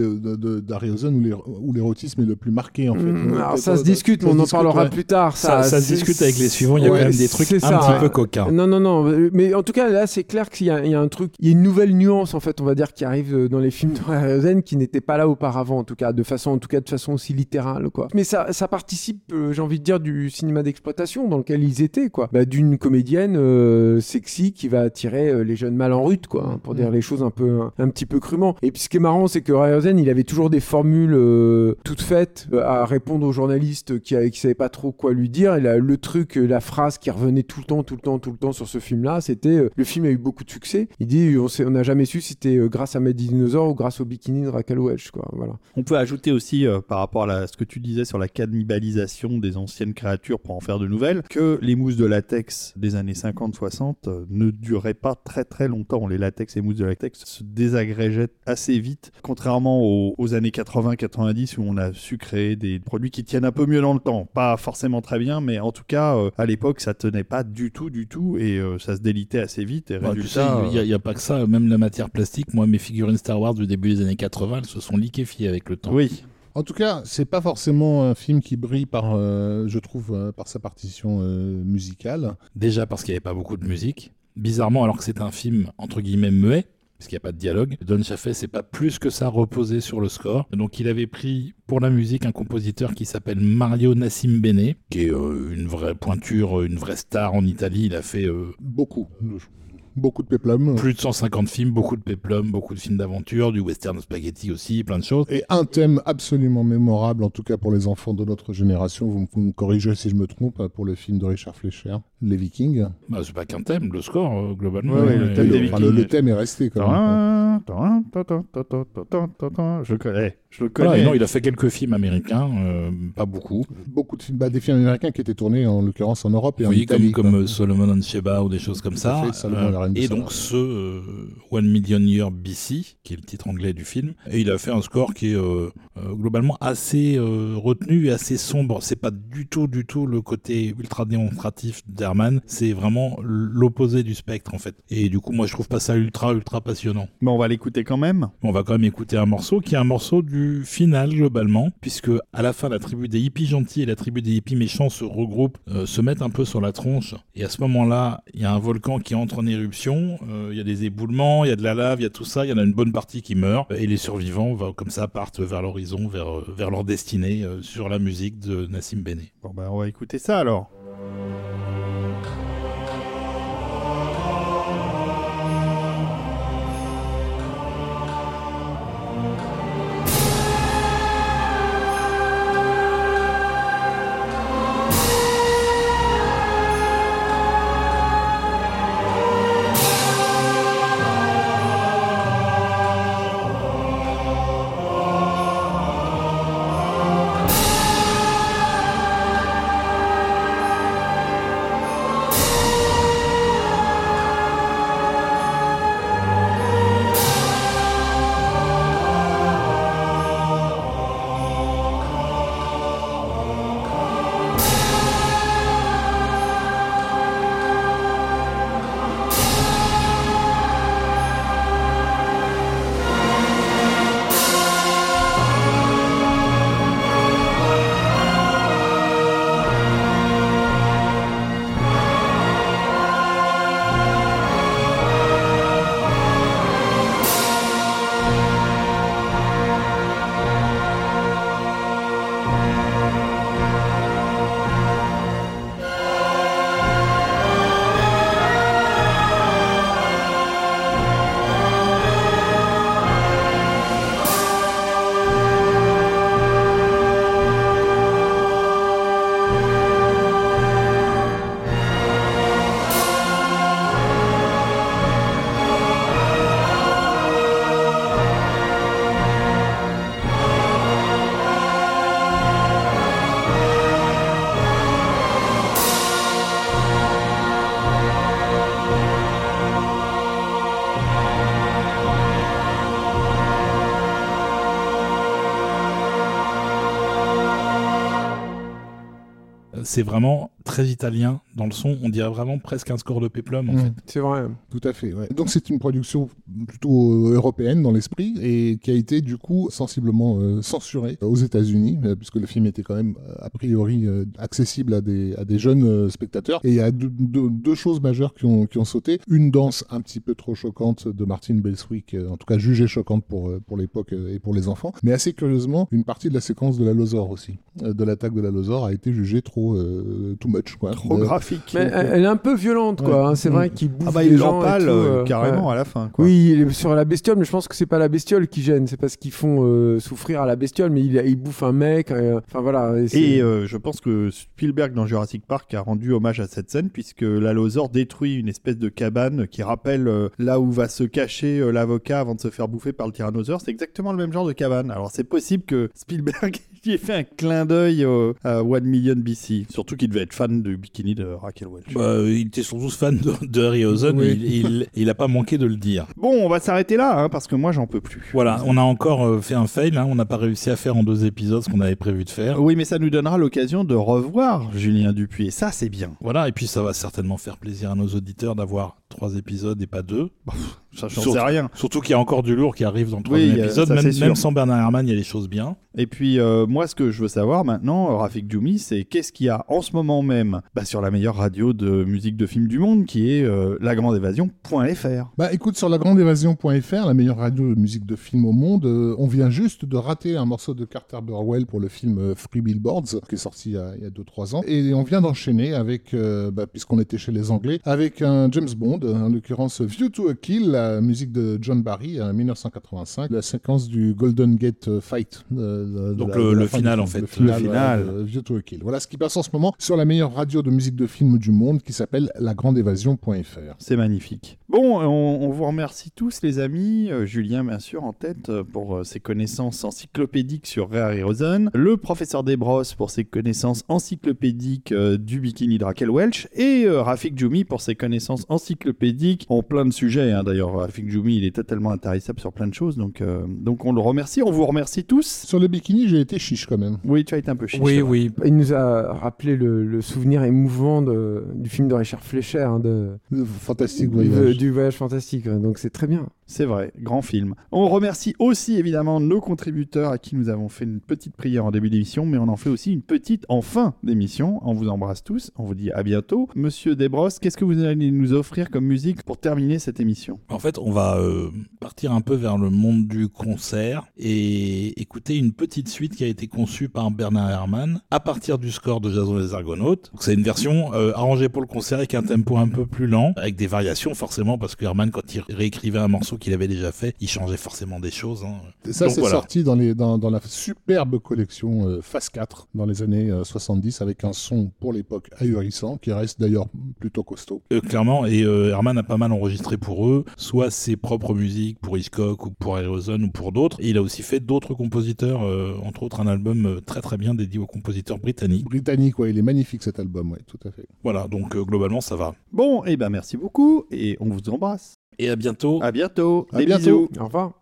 d'Harryhausen où l'é- où l'érotisme est le plus marqué, en fait. Mmh, Euh, alors ça- ça se discute, mais on en parlera ouais. plus tard. Ça, ça se discute avec les suivants. Il y a Ouais, quand même des trucs un petit ouais. peu coquins. Non, non, non. Mais en tout cas, là, c'est clair qu'il y, a il y a un truc, il y a une nouvelle nuance, en fait, on va dire, qui arrive dans les films de Harryhausen qui n'était pas là auparavant, en tout cas, de façon, tout cas, de façon aussi littérale, quoi. Mais ça, ça participe, euh, j'ai envie de dire, du cinéma d'exploitation dans lequel ils étaient, quoi. Bah, D'une comédienne euh, sexy qui va attirer euh, les jeunes mâles en rut, quoi, hein, pour dire les choses un peu, un, un petit peu crûment. Et puis, ce qui est marrant, c'est que Harryhausen, il avait toujours des formules toutes faites à répondre aux journalistes qui, qui savaient pas trop quoi lui dire. Et là, le truc, la phrase qui revenait tout le temps, tout le temps, tout le temps sur ce film-là, c'était le film a eu beaucoup de succès. Il dit on n'a jamais su si c'était grâce à Mad Dinosaur ou grâce au bikini de Raquel Welch, quoi. Voilà. On peut ajouter aussi, euh, par rapport à la- ce que tu disais sur la cannibalisation des anciennes créatures pour en faire de nouvelles, que les mousses de latex des années 50-60 euh, ne duraient pas très très longtemps. Les latex et mousses de latex se désagrégeaient assez vite, contrairement aux, aux années 80-90 où on a su créer des produits qui tiennent un peu mieux dans le temps. Pas forcément très bien, mais en tout cas, euh, à l'époque, ça tenait pas du tout, du tout, et ça se délitait assez vite. Et Bah, résultat, il n'y a, pas que ça, même la matière plastique. Moi, mes figurines Star Wars du début des années 80, elles se sont liquéfiées avec le temps. oui, En tout cas, c'est pas forcément un film qui brille par, euh, je trouve, euh, par sa partition euh, musicale. Déjà parce qu'il n'y avait pas beaucoup de musique. Bizarrement, alors que c'est un film entre guillemets muet, parce qu'il n'y a pas de dialogue, Don Chaffee c'est pas plus que ça reposé sur le score. Donc il avait pris pour la musique un compositeur qui s'appelle Mario Nassim Bene, qui est une vraie pointure, une vraie star en Italie. Il a fait Beaucoup beaucoup de péplum. Plus de 150 films, beaucoup de péplum, beaucoup de films d'aventure, du western spaghetti aussi, plein de choses. Et un thème absolument mémorable, en tout cas pour les enfants de notre génération, vous me corrigez si je me trompe, hein, pour le film de Richard Fleischer, Les Vikings. Bah, c'est pas qu'un thème, le score, euh, globalement. Ouais, ouais, le, thème, le, le, thème est resté quand même. Je connais. Je le connais. Voilà, non, il a fait quelques films américains, euh, pas beaucoup. Beaucoup de films, bah, des films américains qui étaient tournés en l'occurrence en Europe et oui, en Italie. Oui, comme, comme, Solomon and Sheba ou des choses comme ça. Fait, Solomon euh, et donc ce euh, One Million Year BC, qui est le titre anglais du film. Et il a fait un score qui est euh, euh, globalement assez retenu et assez sombre. C'est pas du tout, du tout le côté ultra démonstratif d'Herman. C'est vraiment l'opposé du spectre en fait. Et du coup, moi, je trouve pas ça ultra, ultra passionnant. Mais on va l'écouter quand même. même. On va quand même écouter un morceau qui est un morceau du final globalement, puisque à la fin la tribu des hippies gentils et la tribu des hippies méchants se regroupent, euh, se mettent un peu sur la tronche, et à ce moment-là, il y a un volcan qui entre en éruption, euh, il y a des éboulements, il y a de la lave, il y a tout ça, il y en a une bonne partie qui meurt, et les survivants, va, comme ça, partent vers l'horizon, vers, vers leur destinée, euh, sur la musique de Nassim Bene. Bon bah on va écouter ça alors. C'est vraiment très italien dans le son. On dirait vraiment presque un score de Peplum en Mm. fait. C'est vrai. Tout à fait. ouais. Donc c'est une production plutôt euh, européenne dans l'esprit et qui a été du coup sensiblement euh, censurée aux États-Unis euh, puisque le film était quand même euh, a priori euh, accessible à des, à des jeunes euh, spectateurs. Et il y a deux, deux- deux choses majeures qui ont, qui ont sauté. Une danse un petit peu trop choquante de Martin Belswick, euh, en tout cas jugée choquante pour, euh, pour l'époque et pour les enfants. Mais assez curieusement, une partie de la séquence de la Lozor aussi, euh, de l'attaque de la Lozor a été jugée trop euh, too much. Quoi. Trop Euh, graphique. Mais elle, est un peu violente, quoi. Ouais. hein. C'est vrai qu'il bouffe Ah bah les il gens et tout, euh, carrément ouais. à la fin. Quoi. Oui, il est sur la bestiole, mais je pense que c'est pas la bestiole qui gêne, c'est parce qu'ils font euh, souffrir à la bestiole, mais il, il bouffe un mec. Enfin voilà. et euh, je pense que Spielberg dans Jurassic Park a rendu hommage à cette scène puisque l'allosaure détruit une espèce de cabane qui rappelle euh, là où va se cacher l'avocat avant de se faire bouffer par le tyrannosaure. C'est exactement le même genre de cabane. Alors c'est possible que Spielberg y ait fait un clin d'œil au- à One Million BC. Surtout qu'il devait être fan du bikini de Raquel Welch. Bah, il était surtout fan de, de Harryhausen, Oui. et il, il, il a pas manqué de le dire. Bon, on va s'arrêter là hein, parce que moi j'en peux plus. Voilà, on a encore euh, fait un fail, hein, on n'a pas réussi à faire en deux épisodes ce qu'on avait prévu de faire. Oui, mais ça nous donnera l'occasion de revoir Julien Dupuis. Et ça, c'est bien. Voilà, et puis ça va certainement faire plaisir à nos auditeurs d'avoir trois épisodes et pas deux. Ça, j'en Surtout- sais rien. Surtout qu'il y a encore du lourd qui arrive dans le Oui, troisième euh, épisode. ça, Même, sans Bernard Herrmann, il y a des choses bien. Et puis, euh, moi, ce que je veux savoir maintenant, euh, Rafik Djoumi, c'est qu'est-ce qu'il y a en ce moment même bah, sur la meilleure radio de musique de film du monde, qui est euh, lagrandeévasion.fr. Bah écoute, sur lagrandeévasion.fr, la meilleure radio de musique de film au monde, euh, on vient juste de rater un morceau de Carter Burwell pour le film euh, Free Billboards, qui est sorti il y a- il y a 2-3 ans. Et on vient d'enchaîner avec, euh, bah, puisqu'on était chez les Anglais, avec un James Bond, en l'occurrence View to a Kill, la musique de John Barry, en 1985, la séquence du Golden Gate Fight. euh, Donc la- le- final, en fait. Le Le final, euh, View to a Kill. Voilà ce qui passe en ce moment sur la meilleure radio de musique de film du monde, qui s'appelle lagrandeévasion.fr. C'est magnifique. Bon, on, on vous remercie tous, les amis. Euh, Julien, bien sûr, en tête euh, pour ses connaissances encyclopédiques sur Ray Harryhausen. Le professeur Desbrosses pour ses connaissances encyclopédiques du bikini de Raquel Welch. Et Rafik Djoumi pour ses connaissances encyclopédiques en plein de sujets. hein. D'ailleurs, Rafik Djoumi, il est totalement intarissable sur plein de choses. Donc, euh, donc on le remercie. On vous remercie tous. Sur le bikini, j'ai été chiche quand même. Oui, tu as été un peu chiche. Oui, vrai. oui. Il nous a rappelé le, le souvenir émouvant de- du film de Richard Fleischer, hein, de, Fantastique du- voyage. du voyage fantastique. Donc c'est très bien. C'est vrai, grand film. On remercie aussi évidemment nos contributeurs à qui nous avons fait une petite prière en début d'émission, mais on en fait aussi une petite en fin d'émission. On vous embrasse tous, on vous dit à bientôt. Monsieur Desbrosses, qu'est-ce que vous allez nous offrir comme musique pour terminer cette émission? En fait, on va euh, partir un peu vers le monde du concert et écouter une petite suite qui a été conçue par Bernard Herrmann à partir du score de Jason les Argonautes. C'est une version euh, arrangée pour le concert avec un tempo un peu plus lent, avec des variations forcément, parce que Herrmann, quand il réécrivait un morceau qu'il avait déjà fait, il changeait forcément des choses. hein. Ça, c'est voilà. sorti dans, les, dans, dans la superbe collection euh, Phase 4 dans les années euh, 70 avec un son pour l'époque ahurissant qui reste d'ailleurs plutôt costaud. Euh, clairement, et euh, Herman a pas mal enregistré pour eux, soit ses propres musiques pour Hitchcock ou pour Aerosmith ou pour d'autres. Et il a aussi fait d'autres compositeurs, euh, entre autres un album euh, très très bien dédié aux compositeurs britanniques. Britannique, ouais, il est magnifique cet album, ouais, tout à fait. Voilà, donc euh, globalement ça va. Bon, et ben merci beaucoup et on vous embrasse. Et à bientôt. À bientôt. À Des bientôt. bisous. Au revoir.